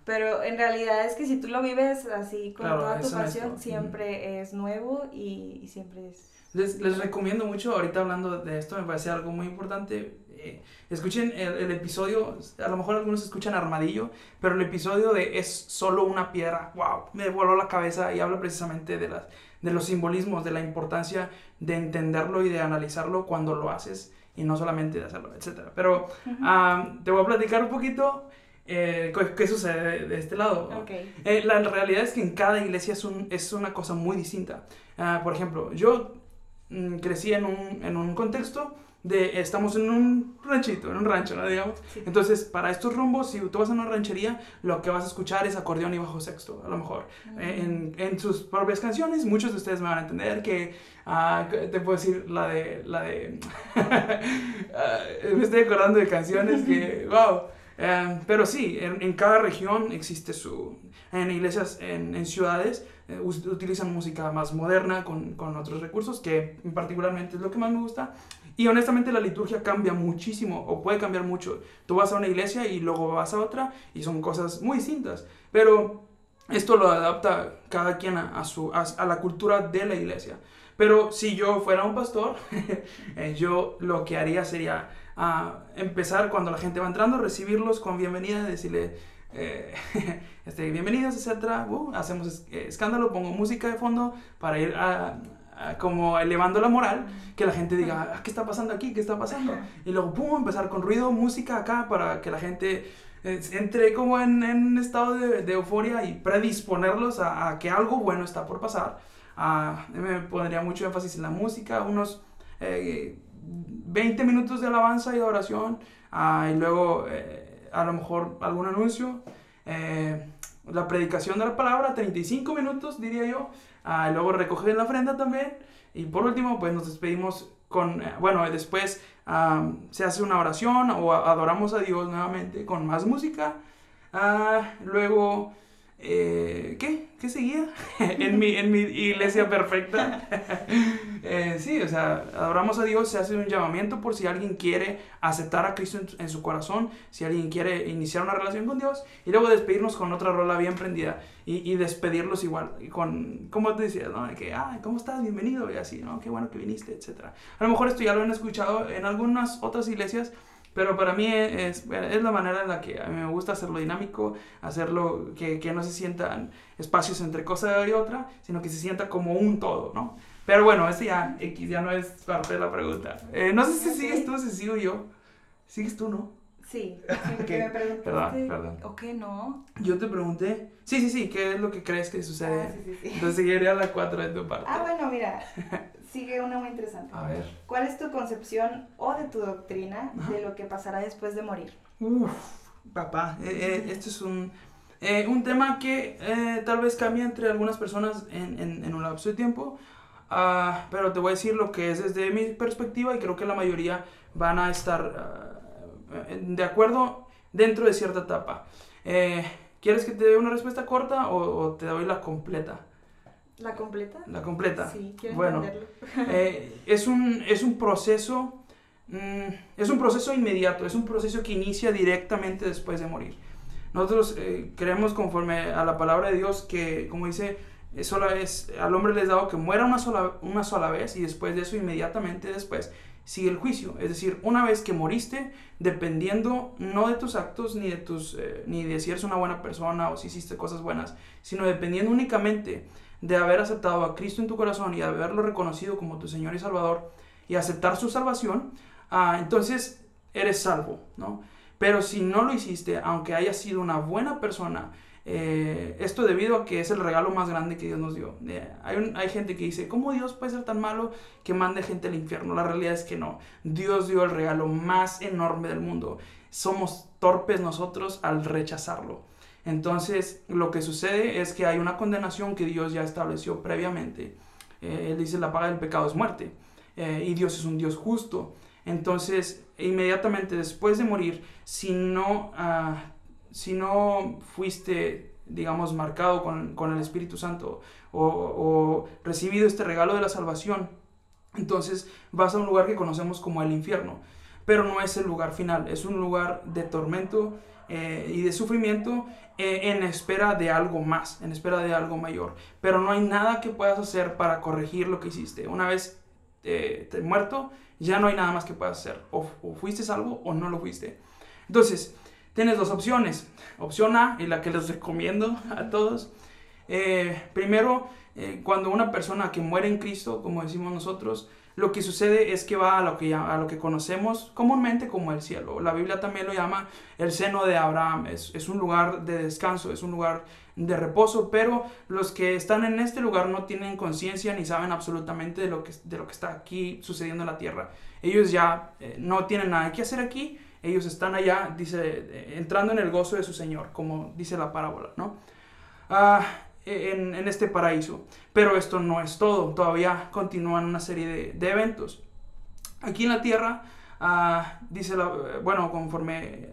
Pero en realidad es que si tú lo vives así con toda tu pasión, siempre es nuevo y, siempre es... Les, les, recomiendo mucho, ahorita hablando de esto, me parece algo muy importante. Eh, escuchen el, el, episodio, a lo mejor algunos escuchan Armadillo, pero el episodio de Es solo una piedra, wow, me voló la cabeza y habla precisamente de, las, de los simbolismos, de la importancia de entenderlo y de analizarlo cuando lo haces y no solamente de hacerlo, etc. Pero te voy a platicar un poquito eh, qué sucede de, este lado. Eh, la realidad es que en cada iglesia es, un, es una cosa muy distinta. Ah, por ejemplo, yo mm, crecí en un, en un contexto de estamos en un ranchito, en un rancho, ¿no? Digamos. Entonces, para estos rumbos, si tú vas a una ranchería, lo que vas a escuchar es acordeón y bajo sexto, a lo mejor. Eh, en, en, sus propias canciones, muchos de ustedes me van a entender que, uh, te puedo decir la de, la de, uh, me estoy acordando de canciones que, wow. Eh, pero sí, en, en, cada región existe su, en iglesias, en, en ciudades, utilizan música más moderna con, con, otros recursos, que particularmente es lo que más me gusta. Y honestamente la liturgia cambia muchísimo o puede cambiar mucho. Tú vas a una iglesia y luego vas a otra y son cosas muy distintas. Pero esto lo adapta cada quien a, su, a, la cultura de la iglesia. Pero si yo fuera un pastor, eh, yo lo que haría sería ah, empezar cuando la gente va entrando, recibirlos con bienvenida, decirle, eh, este, bienvenidos, etc. Uh, hacemos escándalo, pongo música de fondo para ir a, como elevando la moral, que la gente diga, ah, ¿qué está pasando aquí? ¿Qué está pasando? Y luego, pum, empezar con ruido, música acá, para que la gente eh, entre como en, un estado de, euforia y predisponerlos a, que algo bueno está por pasar. Ah, me pondría mucho énfasis en la música, unos 20 eh, minutos de alabanza y oración, ah, y luego eh, a lo mejor algún anuncio. la predicación de la palabra, 35 minutos diría yo, Ah, luego recoger la ofrenda también. Y por último, pues nos despedimos con, eh, bueno, después se hace una oración o adoramos a Dios nuevamente con más música. Ah, luego eh, ¿Qué? ¿Qué seguía? en, mi, en mi iglesia perfecta. eh, sí, o sea, adoramos a Dios, se hace un llamamiento por si alguien quiere aceptar a Cristo en, su corazón, si alguien quiere iniciar una relación con Dios, y luego despedirnos con otra rola bien prendida y, y despedirlos igual, con, como te decía, ¿no? Que, ah, ¿cómo estás? Bienvenido, y así, ¿no? Qué bueno que viniste, etc. A lo mejor esto ya lo han escuchado en algunas otras iglesias, pero para mí es, es, la manera en la que a mí me gusta hacerlo dinámico, hacerlo que, que, no se sientan espacios entre cosa y otra, sino que se sienta como un todo, ¿no? Pero bueno, ese ya, X ya no es parte de la pregunta. Eh, no sé si sigues tú, si sigo yo. ¿Sigues tú, no? Sí, sí que me preguntaste. Perdón, perdón. ¿O qué no? Yo te pregunté. Sí, sí, sí, ¿qué es lo que crees que sucede? Ah, sí, sí, sí. Entonces seguiría la 4 de tu parte. Ah, bueno, mira. Sigue una muy interesante. A ver. ¿Cuál es tu concepción o de tu doctrina de lo que pasará después de morir? Uf, papá, eh, eh, este es un, eh, un tema que tal vez cambia entre algunas personas en, en, en un lapso de tiempo, uh, pero te voy a decir lo que es desde mi perspectiva y creo que la mayoría van a estar uh, de acuerdo dentro de cierta etapa. ¿Quieres que te dé una respuesta corta o, o te doy la completa? ¿La completa? La completa. Sí, quiero bueno, eh, es, un, es un proceso mm, es un proceso inmediato, es un proceso que inicia directamente después de morir. Nosotros eh, creemos conforme a la palabra de Dios que, como dice, sola vez, al hombre les dado que muera una sola, una sola vez y después de eso, inmediatamente después, sigue el juicio. Es decir, una vez que moriste, dependiendo no de tus actos ni de, tus, eh, ni de si eres una buena persona o si hiciste cosas buenas, sino dependiendo únicamente de haber aceptado a Cristo en tu corazón y haberlo reconocido como tu Señor y Salvador y aceptar su salvación, ah, entonces eres salvo, ¿no? Pero si no lo hiciste, aunque hayas sido una buena persona, eh, esto debido a que es el regalo más grande que Dios nos dio. Eh, hay, hay, gente que dice, ¿cómo Dios puede ser tan malo que mande gente al infierno? La realidad es que no. Dios dio el regalo más enorme del mundo. Somos torpes nosotros al rechazarlo. Entonces, lo que sucede es que hay una condenación que Dios ya estableció previamente. Eh, él dice, la paga del pecado es muerte. y Dios es un Dios justo. Entonces, inmediatamente después de morir, si no... Ah, si no fuiste, digamos, marcado con, el Espíritu Santo o, recibido este regalo de la salvación, entonces vas a un lugar que conocemos como el infierno. Pero no es el lugar final, es un lugar de tormento eh, y de sufrimiento eh, en espera de algo más, en espera de algo mayor. Pero no hay nada que puedas hacer para corregir lo que hiciste. Una vez eh, te muerto, ya no hay nada más que puedas hacer. O, o fuiste salvo o no lo fuiste. Entonces, tienes dos opciones. Opción A, y la que les recomiendo a todos. Eh, primero, eh, cuando una persona que muere en Cristo, como decimos nosotros, lo que sucede es que va a lo que, a lo que conocemos comúnmente como el cielo. La Biblia también lo llama el seno de Abraham. Es, es, un lugar de descanso, es un lugar de reposo, pero los que están en este lugar no tienen conciencia ni saben absolutamente de lo, que, de lo que está aquí sucediendo en la tierra. Ellos ya eh, no tienen nada que hacer aquí ellos están allá, dice, entrando en el gozo de su Señor, como dice la parábola, ¿no? Ah, en, este paraíso. Pero esto no es todo, todavía continúan una serie de, eventos. Aquí en la tierra, ah, dice, la, bueno, conforme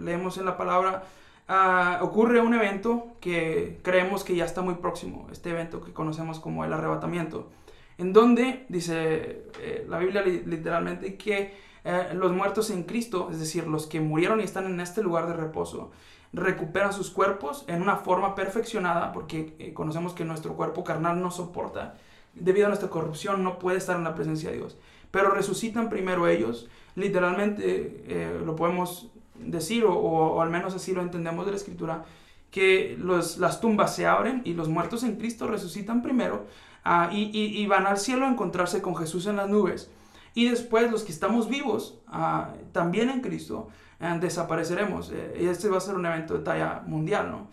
leemos en la palabra, ah, ocurre un evento que creemos que ya está muy próximo, este evento que conocemos como el arrebatamiento, en donde dice eh, la Biblia literalmente que eh, los muertos en Cristo, es decir, los que murieron y están en este lugar de reposo, recuperan sus cuerpos en una forma perfeccionada, porque eh, conocemos que nuestro cuerpo carnal no soporta, debido a nuestra corrupción, no puede estar en la presencia de Dios. Pero resucitan primero ellos, literalmente eh, lo podemos decir, o, al menos así lo entendemos de la escritura, que los, las tumbas se abren y los muertos en Cristo resucitan primero ah, y, van al cielo a encontrarse con Jesús en las nubes. Y después los que estamos vivos, ah, también en Cristo, eh, desapareceremos. Eh, y este va a ser un evento de talla mundial, ¿no?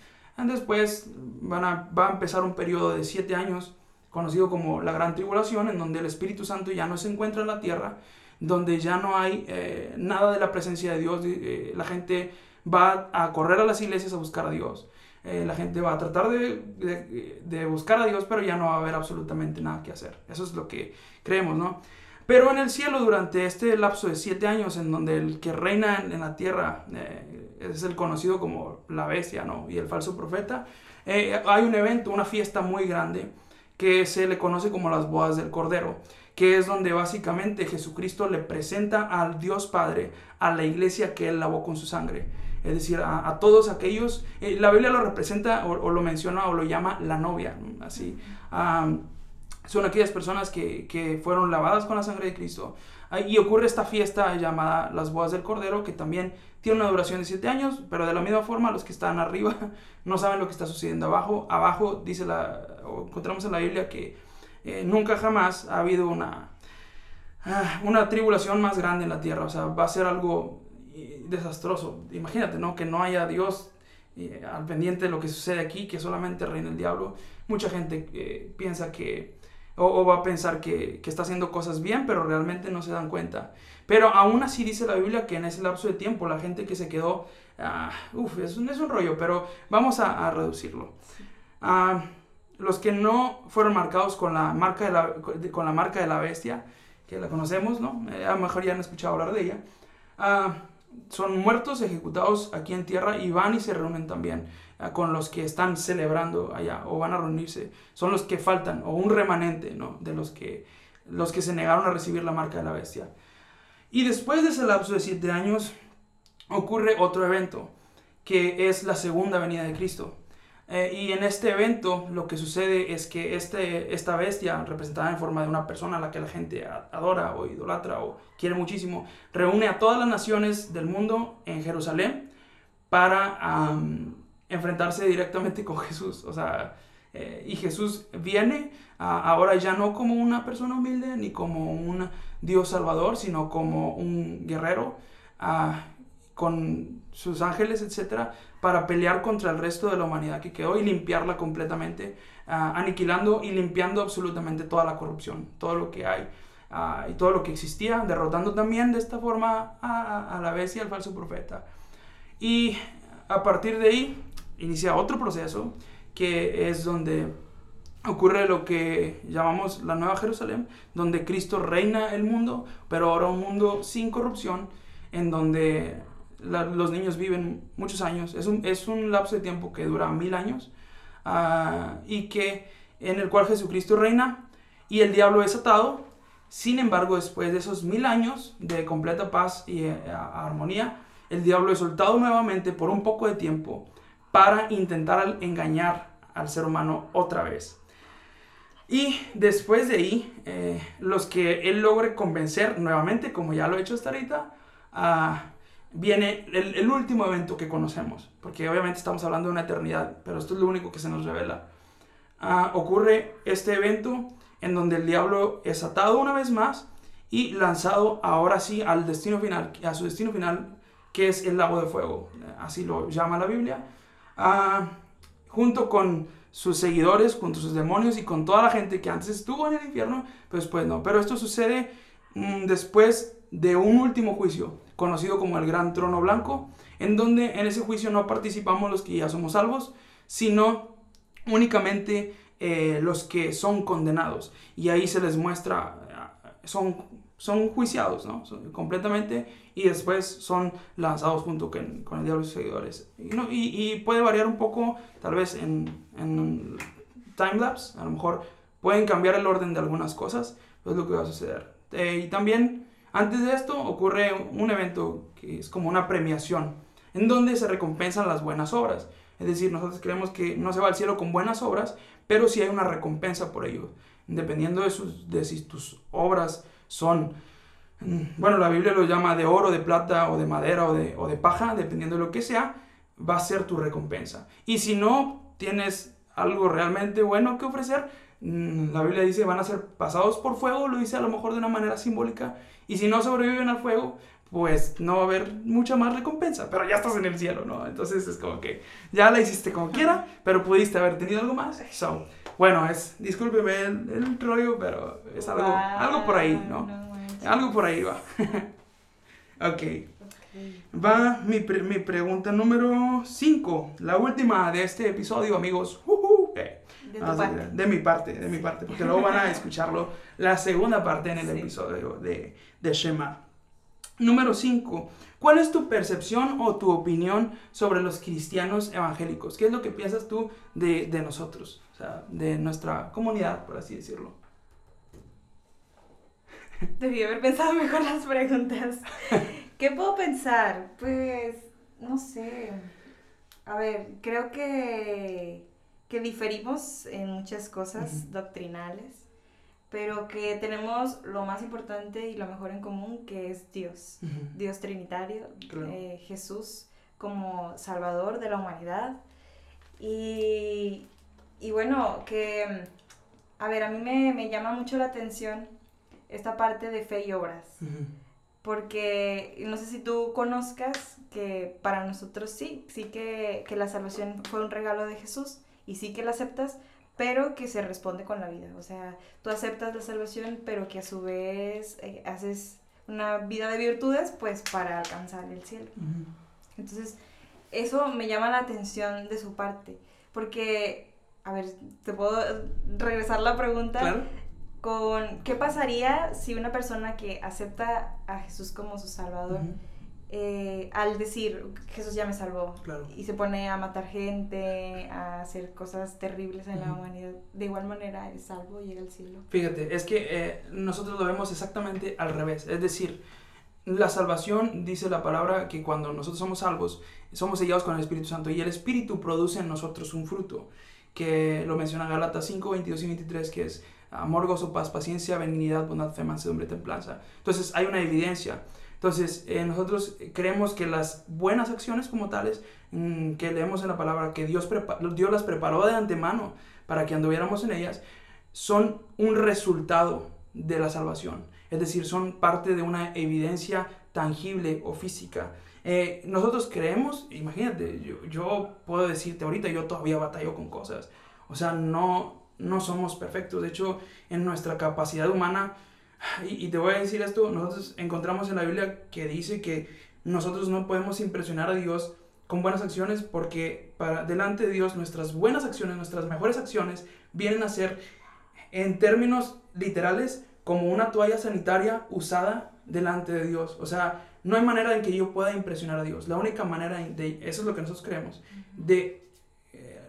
después van a, va a empezar un periodo de siete años, conocido como la Gran Tribulación, en donde el Espíritu Santo ya no se encuentra en la tierra, donde ya no hay eh, nada de la presencia de Dios. la gente va a correr a las iglesias a buscar a Dios. la gente va a tratar de, de, de, buscar a Dios, pero ya no va a haber absolutamente nada que hacer. Eso es lo que creemos, ¿no? Pero en el cielo, durante este lapso de siete años, en donde el que reina en, la tierra eh, es el conocido como la bestia, ¿no? Y el falso profeta, eh, hay un evento, una fiesta muy grande que se le conoce como las bodas del Cordero, que es donde básicamente Jesucristo le presenta al Dios Padre, a la iglesia que él lavó con su sangre. Es decir, a, todos aquellos, eh, la Biblia lo representa o, lo menciona o lo llama la novia, así son aquellas personas que, fueron lavadas con la sangre de Cristo. Y ocurre esta fiesta llamada las bodas del Cordero, que también tiene una duración de siete años, pero de la misma forma los que están arriba no saben lo que está sucediendo abajo. Abajo dice la, encontramos en la Biblia que eh, nunca jamás ha habido una, ah, una tribulación más grande en la tierra. O sea, va a ser algo eh, desastroso. Imagínate, ¿no? Que no haya Dios eh, al pendiente de lo que sucede aquí, que solamente reina el diablo. Mucha gente piensa que o, va a pensar que, está haciendo cosas bien, pero realmente no se dan cuenta. Pero aún así dice la Biblia que en ese lapso de tiempo la gente que se quedó, uh, uf, es un, es un rollo, pero vamos a, reducirlo. Ah, los que no fueron marcados con la, marca de la, con la marca de la bestia, que la conocemos, ¿no? Eh, a lo mejor ya han escuchado hablar de ella. Uh, son muertos ejecutados aquí en tierra y van y se reúnen también con los que están celebrando allá o van a reunirse. Son los que faltan o un remanente ¿no? de los que, los que se negaron a recibir la marca de la bestia. Y después de ese lapso de siete años, ocurre otro evento, que es la segunda venida de Cristo. Eh, y en este evento lo que sucede es que este, esta bestia, representada en forma de una persona a la que la gente adora o idolatra o quiere muchísimo, reúne a todas las naciones del mundo en Jerusalén para enfrentarse directamente con Jesús. O sea, eh, y Jesús viene ahora ya no como una persona humilde ni como un Dios salvador, sino como un guerrero con sus ángeles, etcétera, para pelear contra el resto de la humanidad que quedó y limpiarla completamente, aniquilando y limpiando absolutamente toda la corrupción, todo lo que hay. y todo lo que existía, derrotando también de esta forma a, a la bestia, al falso profeta. Y a partir de ahí inicia otro proceso que es donde ocurre lo que llamamos la Nueva Jerusalén, donde Cristo reina el mundo, pero ahora un mundo sin corrupción, en donde los niños viven muchos años. Es un, es un lapso de tiempo que dura mil años ah, y que en el cual Jesucristo reina y el diablo es atado. Sin embargo, después de esos mil años de completa paz y eh, armonía, el diablo es soltado nuevamente por un poco de tiempo para intentar engañar al ser humano otra vez. Y después de ahí, eh, los que él logre convencer nuevamente, como ya lo he hecho hasta ahorita, uh, viene el, último evento que conocemos, porque obviamente estamos hablando de una eternidad, pero esto es lo único que se nos revela. Ah, ocurre este evento en donde el diablo es atado una vez más y lanzado ahora sí al destino final, a su destino final, que es el lago de fuego, así lo llama la Biblia junto con sus seguidores, junto a sus demonios y con toda la gente que antes estuvo en el infierno, pues pues no. Pero esto sucede mm, después de un último juicio, conocido como el Gran Trono Blanco, en donde en ese juicio no participamos los que ya somos salvos, sino únicamente eh, los que son condenados. Y ahí se les muestra, son son juiciados, ¿no? completamente y después son lanzados junto con, con el diablo y sus seguidores. Y, y, y, puede variar un poco, tal vez en, en timelapse, a lo mejor pueden cambiar el orden de algunas cosas, pues es lo que va a suceder. Eh, y también, antes de esto, ocurre un evento que es como una premiación, en donde se recompensan las buenas obras. Es decir, nosotros creemos que no se va al cielo con buenas obras, pero sí hay una recompensa por ello. Dependiendo de, sus, de si tus obras son, mm, bueno, la Biblia lo llama de oro, de plata o de madera o de, o de paja, dependiendo de lo que sea, va a ser tu recompensa. Y si no tienes algo realmente bueno que ofrecer, la Biblia dice van a ser pasados por fuego, lo dice a lo mejor de una manera simbólica, y si no sobreviven al fuego, pues no va a haber mucha más recompensa, pero ya estás en el cielo, ¿no? Entonces es como que ya la hiciste como quiera, pero pudiste haber tenido algo más. So, bueno, es, discúlpeme el, el rollo, pero es algo, algo por ahí, ¿no? algo por ahí va. ok. Va mi, mi, pregunta número 5, la última de este episodio, amigos. De, parte. de, mi parte, de mi parte, porque luego van a escucharlo la segunda parte en el episodio de, de Shema. Número 5. ¿Cuál es tu percepción o tu opinión sobre los cristianos evangélicos? ¿Qué es lo que piensas tú de, de nosotros? de nuestra comunidad, por así decirlo. Debí haber pensado mejor las preguntas. ¿Qué puedo pensar? Pues, no sé. A ver, creo que, que diferimos en muchas cosas doctrinales, pero que tenemos lo más importante y lo mejor en común, que es Dios. Dios Trinitario, eh, Jesús como Salvador de la humanidad. Y, y bueno, que, a ver, a mí me, llama mucho la atención esta parte de fe y obras. Porque no sé si tú conozcas que para nosotros sí, sí que, la salvación fue un regalo de Jesús y sí que la aceptas, pero que se responde con la vida. O sea, tú aceptas la salvación, pero que a su vez eh, haces una vida de virtudes, pues para alcanzar el cielo. Entonces, eso me llama la atención de su parte, porque a ver, ¿te puedo regresar la pregunta? Claro. Con, ¿qué pasaría si una persona que acepta a Jesús como su Salvador, eh, al decir, Jesús ya me salvó, y se pone a matar gente, a hacer cosas terribles en la humanidad, de igual manera es salvo y llega al cielo? Fíjate, es que eh, nosotros lo vemos exactamente al revés, es decir, la salvación, dice la palabra, que cuando nosotros somos salvos, somos sellados con el Espíritu Santo y el Espíritu produce en nosotros un fruto, que lo menciona Galatas 5, 22 y 23, que es amor, gozo, paz, paciencia, benignidad, bondad, fe, mansedumbre, templanza. Entonces hay una evidencia. Entonces eh, nosotros creemos que las buenas acciones como tales, mm, que leemos en la palabra, que Dios, Dios las preparó de antemano para que anduviéramos en ellas, son un resultado de la salvación. Es decir, son parte de una evidencia tangible o física. Eh, nosotros creemos, imagínate, yo, yo, puedo decirte ahorita, yo todavía batallo con cosas. O sea, no, no somos perfectos. De hecho, en nuestra capacidad humana, y, y te voy a decir esto, nosotros encontramos en la Biblia que dice que nosotros no podemos impresionar a Dios con buenas acciones porque para delante de Dios nuestras buenas acciones, nuestras mejores acciones vienen a ser en términos literales como una toalla sanitaria usada delante de Dios. O sea, no hay manera en que yo pueda impresionar a Dios. La única manera de, eso es lo que nosotros creemos, de, eh,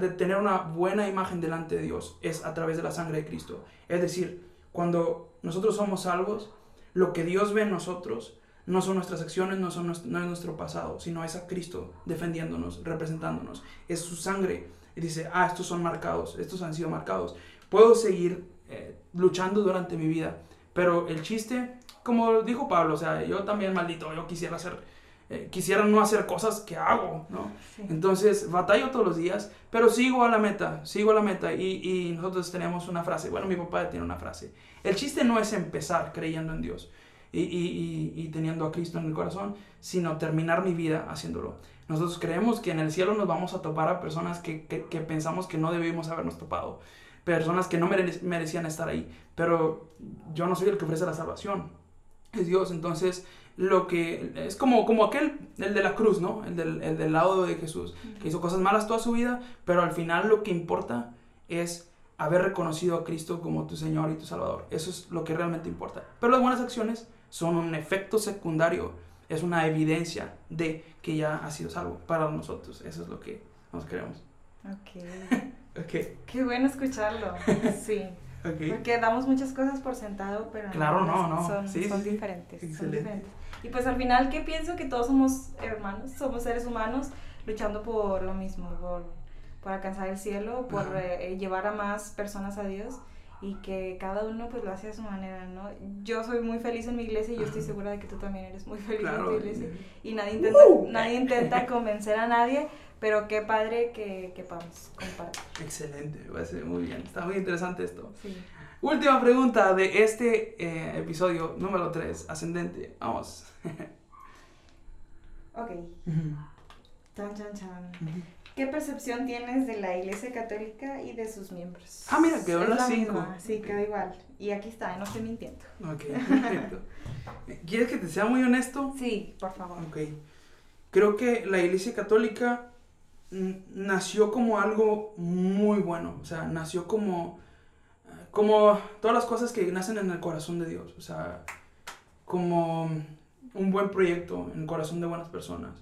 de tener una buena imagen delante de Dios es a través de la sangre de Cristo. Es decir, cuando nosotros somos salvos, lo que Dios ve en nosotros no son nuestras acciones, no, son, no es nuestro pasado, sino es a Cristo defendiéndonos, representándonos. Es su sangre. Y dice, ah, estos son marcados, estos han sido marcados. Puedo seguir eh, luchando durante mi vida, pero el chiste, como dijo Pablo, o sea, yo también maldito, yo quisiera hacer, eh, quisiera no hacer cosas que hago, ¿no? Entonces, batallo todos los días, pero sigo a la meta, sigo a la meta y, y nosotros tenemos una frase, bueno, mi papá tiene una frase. El chiste no es empezar creyendo en Dios. Y, y, y, teniendo a Cristo en el corazón, sino terminar mi vida haciéndolo. Nosotros creemos que en el cielo nos vamos a topar a personas que, que, que pensamos que no debimos habernos topado personas que no merecían estar ahí. Pero yo no soy el que ofrece la salvación, es Dios. Entonces, lo que es como, como aquel, el de la cruz, ¿no? El del, el del lado de Jesús, que hizo cosas malas toda su vida, pero al final lo que importa es haber reconocido a Cristo como tu Señor y tu Salvador. Eso es lo que realmente importa. Pero las buenas acciones son un efecto secundario, es una evidencia de que ya ha sido salvo para nosotros. Eso es lo que nos creemos. Ok. okay. Qué bueno escucharlo. Sí. Porque damos muchas cosas por sentado, pero claro, no, no. Son, son diferentes, son diferentes. Y pues al final, ¿qué pienso? Que todos somos hermanos, somos seres humanos luchando por lo mismo, por, por alcanzar el cielo, por eh, llevar a más personas a Dios y que cada uno pues lo hace a su manera, ¿no? Yo soy muy feliz en mi iglesia y yo estoy segura de que tú también eres muy feliz en tu iglesia y nadie intenta, nadie intenta convencer a nadie, pero qué padre que, que podamos compartir. Excelente, va a ser muy bien. Está muy interesante esto. Sí. Última pregunta de este eh, episodio número 3, ascendente. Vamos. ok. Chan, chan, chan. ¿Qué percepción tienes de la Iglesia Católica y de sus miembros? Ah, mira, quedó en las 5. Sí, quedó igual. Y aquí está, no estoy mintiendo. Ok, perfecto. ¿Quieres que te sea muy honesto? Sí, por favor. Ok. Creo que la Iglesia Católica nació como algo muy bueno, o sea, nació como, como todas las cosas que nacen en el corazón de Dios, o sea, como un buen proyecto en el corazón de buenas personas.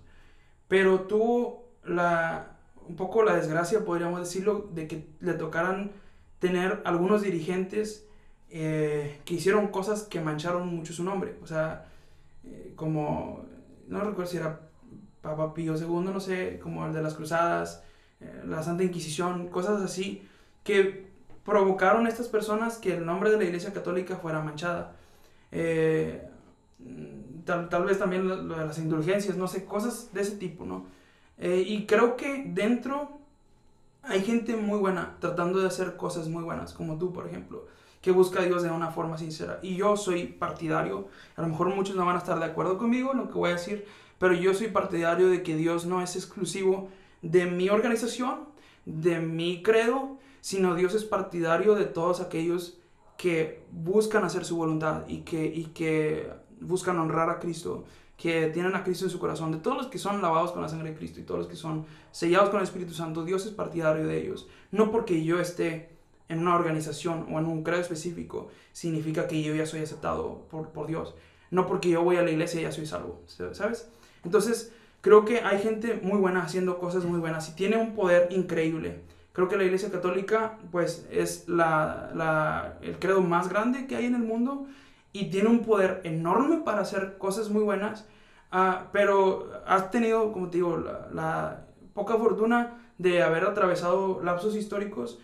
Pero tuvo la, un poco la desgracia, podríamos decirlo, de que le tocaran tener algunos dirigentes eh, que hicieron cosas que mancharon mucho su nombre, o sea, eh, como, no recuerdo si era Papa Pío II, no sé, como el de las cruzadas, eh, la Santa Inquisición, cosas así, que provocaron estas personas que el nombre de la Iglesia Católica fuera manchada. Eh, tal, tal, vez también lo, de las indulgencias, no sé, cosas de ese tipo, ¿no? Eh, y creo que dentro hay gente muy buena tratando de hacer cosas muy buenas, como tú, por ejemplo, que busca a Dios de una forma sincera. Y yo soy partidario, a lo mejor muchos no van a estar de acuerdo conmigo en lo que voy a decir, pero yo soy partidario de que Dios no es exclusivo de mi organización, de mi credo, sino Dios es partidario de todos aquellos que buscan hacer su voluntad y que, y que buscan honrar a Cristo, que tienen a Cristo en su corazón, de todos los que son lavados con la sangre de Cristo y todos los que son sellados con el Espíritu Santo, Dios es partidario de ellos. No porque yo esté en una organización o en un credo específico, significa que yo ya soy aceptado por, por Dios. No porque yo voy a la iglesia ya soy salvo, ¿sabes? Entonces, creo que hay gente muy buena haciendo cosas muy buenas y tiene un poder increíble. Creo que la Iglesia Católica, pues, es la, la, el credo más grande que hay en el mundo y tiene un poder enorme para hacer cosas muy buenas, uh, pero has tenido, como te digo, la, la, poca fortuna de haber atravesado lapsos históricos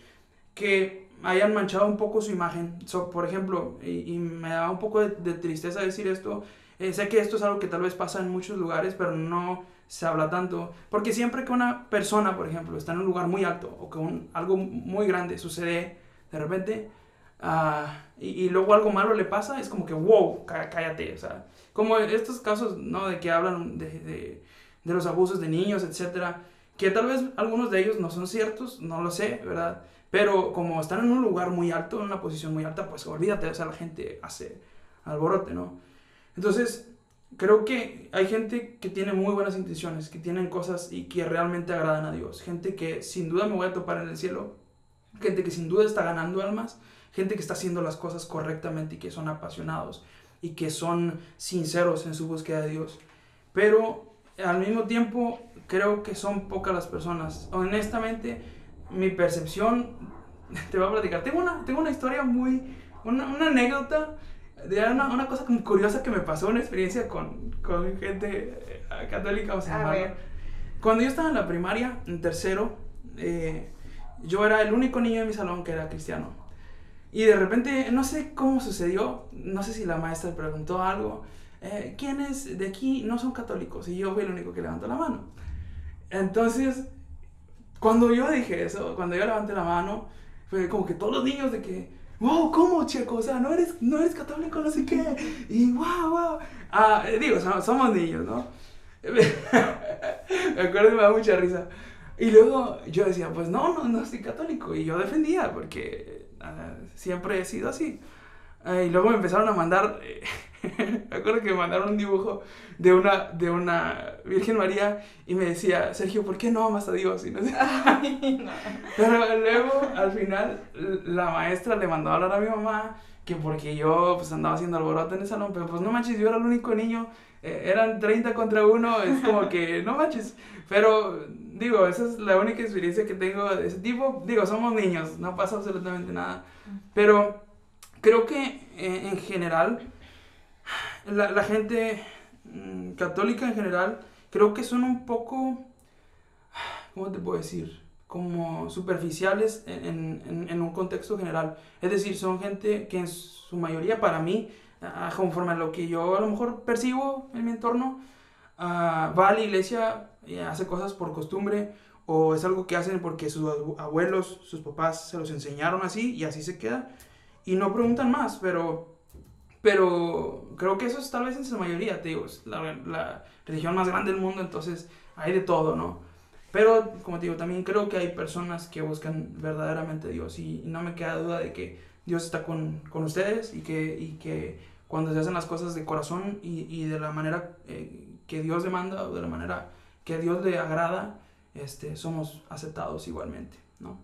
que hayan manchado un poco su imagen. So, por ejemplo, y, y, me da un poco de, de tristeza decir esto, eh, sé que esto es algo que tal vez pasa en muchos lugares, pero no se habla tanto. Porque siempre que una persona, por ejemplo, está en un lugar muy alto o que un, algo muy grande sucede de repente uh, y, luego algo malo le pasa, es como que, wow, cállate. O sea, como estos casos, ¿no? De que hablan de, de, de los abusos de niños, etcétera. Que tal vez algunos de ellos no son ciertos, no lo sé, ¿verdad? Pero como están en un lugar muy alto, en una posición muy alta, pues olvídate, o sea, la gente hace alborote, ¿no? Entonces, creo que hay gente que tiene muy buenas intenciones, que tienen cosas y que realmente agradan a Dios. Gente que sin duda me voy a topar en el cielo. Gente que sin duda está ganando almas. Gente que está haciendo las cosas correctamente y que son apasionados y que son sinceros en su búsqueda de Dios. Pero al mismo tiempo creo que son pocas las personas. Honestamente, mi percepción, te voy a platicar. Tengo una, tengo una historia muy, una, una anécdota de una, una, cosa curiosa que me pasó, una experiencia con, con gente eh, católica, o sea, cuando yo estaba en la primaria, en tercero, eh, yo era el único niño de mi salón que era cristiano. Y de repente, no sé cómo sucedió, no sé si la maestra preguntó algo, eh, ¿quiénes de aquí no son católicos? Y yo fui el único que levantó la mano. Entonces, cuando yo dije eso, cuando yo levanté la mano, fue como que todos los niños de que, wow, ¿cómo, Checo? O sea, no eres, no eres católico, no sé qué. Y wow, wow. Ah, digo, somos niños, ¿no? me acuerdo que me da mucha risa. Y luego yo decía, pues no, no, no soy católico. Y yo defendía, porque uh, siempre he sido así. Uh, y luego me empezaron a mandar, me acuerdo que me mandaron un dibujo de una, de una Virgen María y me decía, Sergio, ¿por qué no amas a Dios? Y no sé. Ay, no. Pero luego, al final, la maestra le mandó a hablar a mi mamá que porque yo pues andaba haciendo alboroto en el salón, pero pues no manches, yo era el único niño, eh, eran 30 contra uno, es como que no manches. Pero digo, esa es la única experiencia que tengo de ese tipo. Digo, somos niños, no pasa absolutamente nada. Pero creo que eh, en general la, la gente mmm, católica en general, creo que son un poco, ¿cómo te puedo decir? Como superficiales en, en, un contexto general. Es decir, son gente que en su mayoría para mí, conforme a lo que yo a lo mejor percibo en mi entorno, uh, va a la iglesia y hace cosas por costumbre o es algo que hacen porque sus abuelos, sus papás se los enseñaron así y así se queda y no preguntan más, pero pero creo que eso es tal vez en su mayoría, te digo, es la, religión más grande del mundo, entonces hay de todo, ¿no? Pero, como te digo, también creo que hay personas que buscan verdaderamente a Dios y, no me queda duda de que Dios está con, con ustedes y que, y que cuando se hacen las cosas de corazón y, y de la manera eh, que Dios demanda o de la manera que Dios le agrada, este, somos aceptados igualmente, ¿no?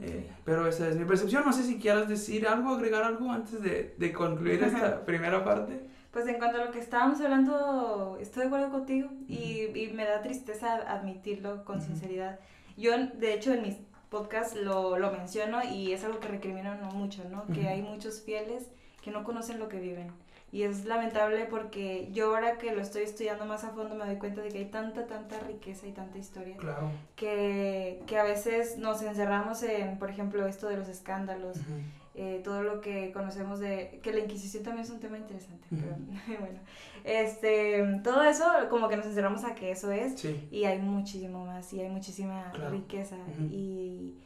Eh, pero esa es mi percepción. No sé si quieras decir algo, agregar algo antes de, de concluir esta primera parte. Pues en cuanto a lo que estábamos hablando, estoy de acuerdo contigo uh -huh. y, y, me da tristeza admitirlo con uh -huh. sinceridad. Yo, de hecho, en mis podcasts lo, lo menciono y es algo que recrimino mucho, ¿no? Uh -huh. Que hay muchos fieles que no conocen lo que viven. Y es lamentable porque yo ahora que lo estoy estudiando más a fondo me doy cuenta de que hay tanta, tanta riqueza y tanta historia. Claro. Que, que a veces nos encerramos en, por ejemplo, esto de los escándalos, uh -huh. eh, todo lo que conocemos de... Que la Inquisición también es un tema interesante, pero bueno. Este, todo eso como que nos encerramos a que eso es. Sí. Y hay muchísimo más y hay muchísima claro. riqueza. Y,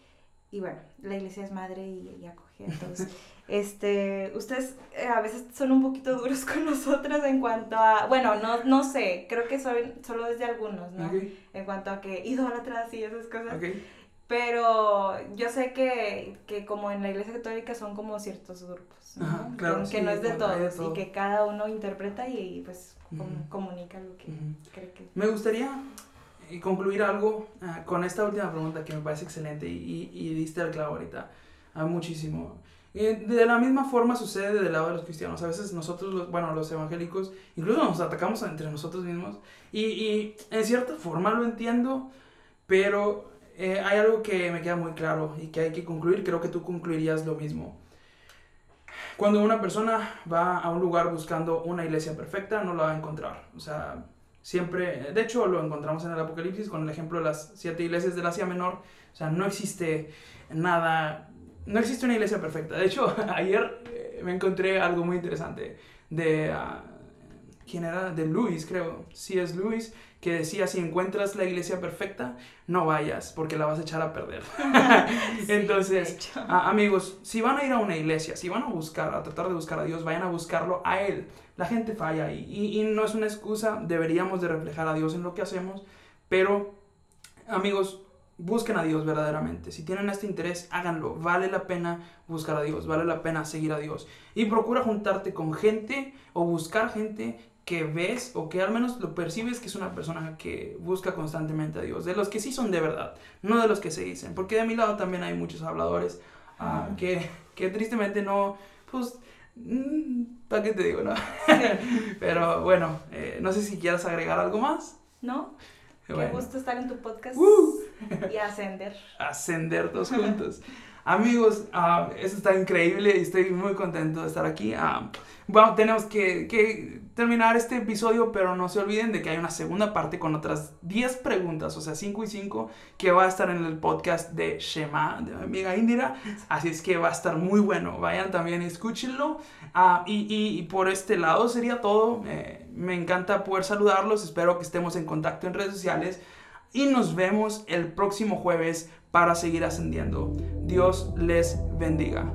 y bueno, la iglesia es madre y, y acoge. Entonces... Este, ustedes eh, a veces son un poquito duros con nosotros en cuanto a, bueno, no, no sé, creo que son solo desde algunos, ¿no? Okay. En cuanto a que idólatras y esas cosas. Okay. Pero yo sé que, que, como en la iglesia católica son como ciertos grupos, ¿no? Ajá, claro, que, sí, que, no es de todos todo. y que cada uno interpreta y, pues uh -huh. comunica lo que uh -huh. cree que... Me gustaría eh, concluir algo uh, con esta última pregunta que me parece excelente y, y, y diste el clavo ahorita. Hay muchísimo. Y de la misma forma sucede del lado de los cristianos. A veces nosotros, bueno, los evangélicos, incluso nos atacamos entre nosotros mismos. Y, y en cierta forma lo entiendo, pero eh, hay algo que me queda muy claro y que hay que concluir. Creo que tú concluirías lo mismo. Cuando una persona va a un lugar buscando una iglesia perfecta, no la va a encontrar. O sea, siempre, de hecho lo encontramos en el Apocalipsis con el ejemplo de las siete iglesias del Asia Menor. O sea, no existe nada, no existe una iglesia perfecta. De hecho, ayer eh, me encontré algo muy interesante de... Ah, ¿Quién era? De Luis, creo. Sí, es Luis, que decía, si encuentras la iglesia perfecta, no vayas, porque la vas a echar a perder. Entonces, amigos, si van a ir a una iglesia, si van a buscar, a tratar de buscar a Dios, vayan a buscarlo a Él. La gente falla y, y, y no es una excusa, deberíamos de reflejar a Dios en lo que hacemos, pero, amigos, busquen a Dios verdaderamente. Si tienen este interés, háganlo. Vale la pena buscar a Dios, vale la pena seguir a Dios. Y procura juntarte con gente o buscar gente que ves o que al menos lo percibes que es una persona que busca constantemente a Dios, de los que sí son de verdad, no de los que se dicen, porque de mi lado también hay muchos habladores ah, que, que, tristemente no, pues, mm, ¿para qué te digo? No? Pero bueno, eh, no sé si quieras agregar algo más. No. Qué gusto estar en tu podcast uh. y ascender. Ascender todos juntos. Amigos, uh, eso está increíble y estoy muy contento de estar aquí. bueno, tenemos que, terminar este episodio, pero no se olviden de que hay una segunda parte con otras 10 preguntas, o sea, 5 y 5, que va a estar en el podcast de Shema, de mi amiga Indira. Así es que va a estar muy bueno. Vayan también, escúchenlo. Ah, y, y, por este lado sería todo. Eh, me encanta poder saludarlos. Espero que estemos en contacto en redes sociales. Y nos vemos el próximo jueves para seguir ascendiendo. Dios les bendiga.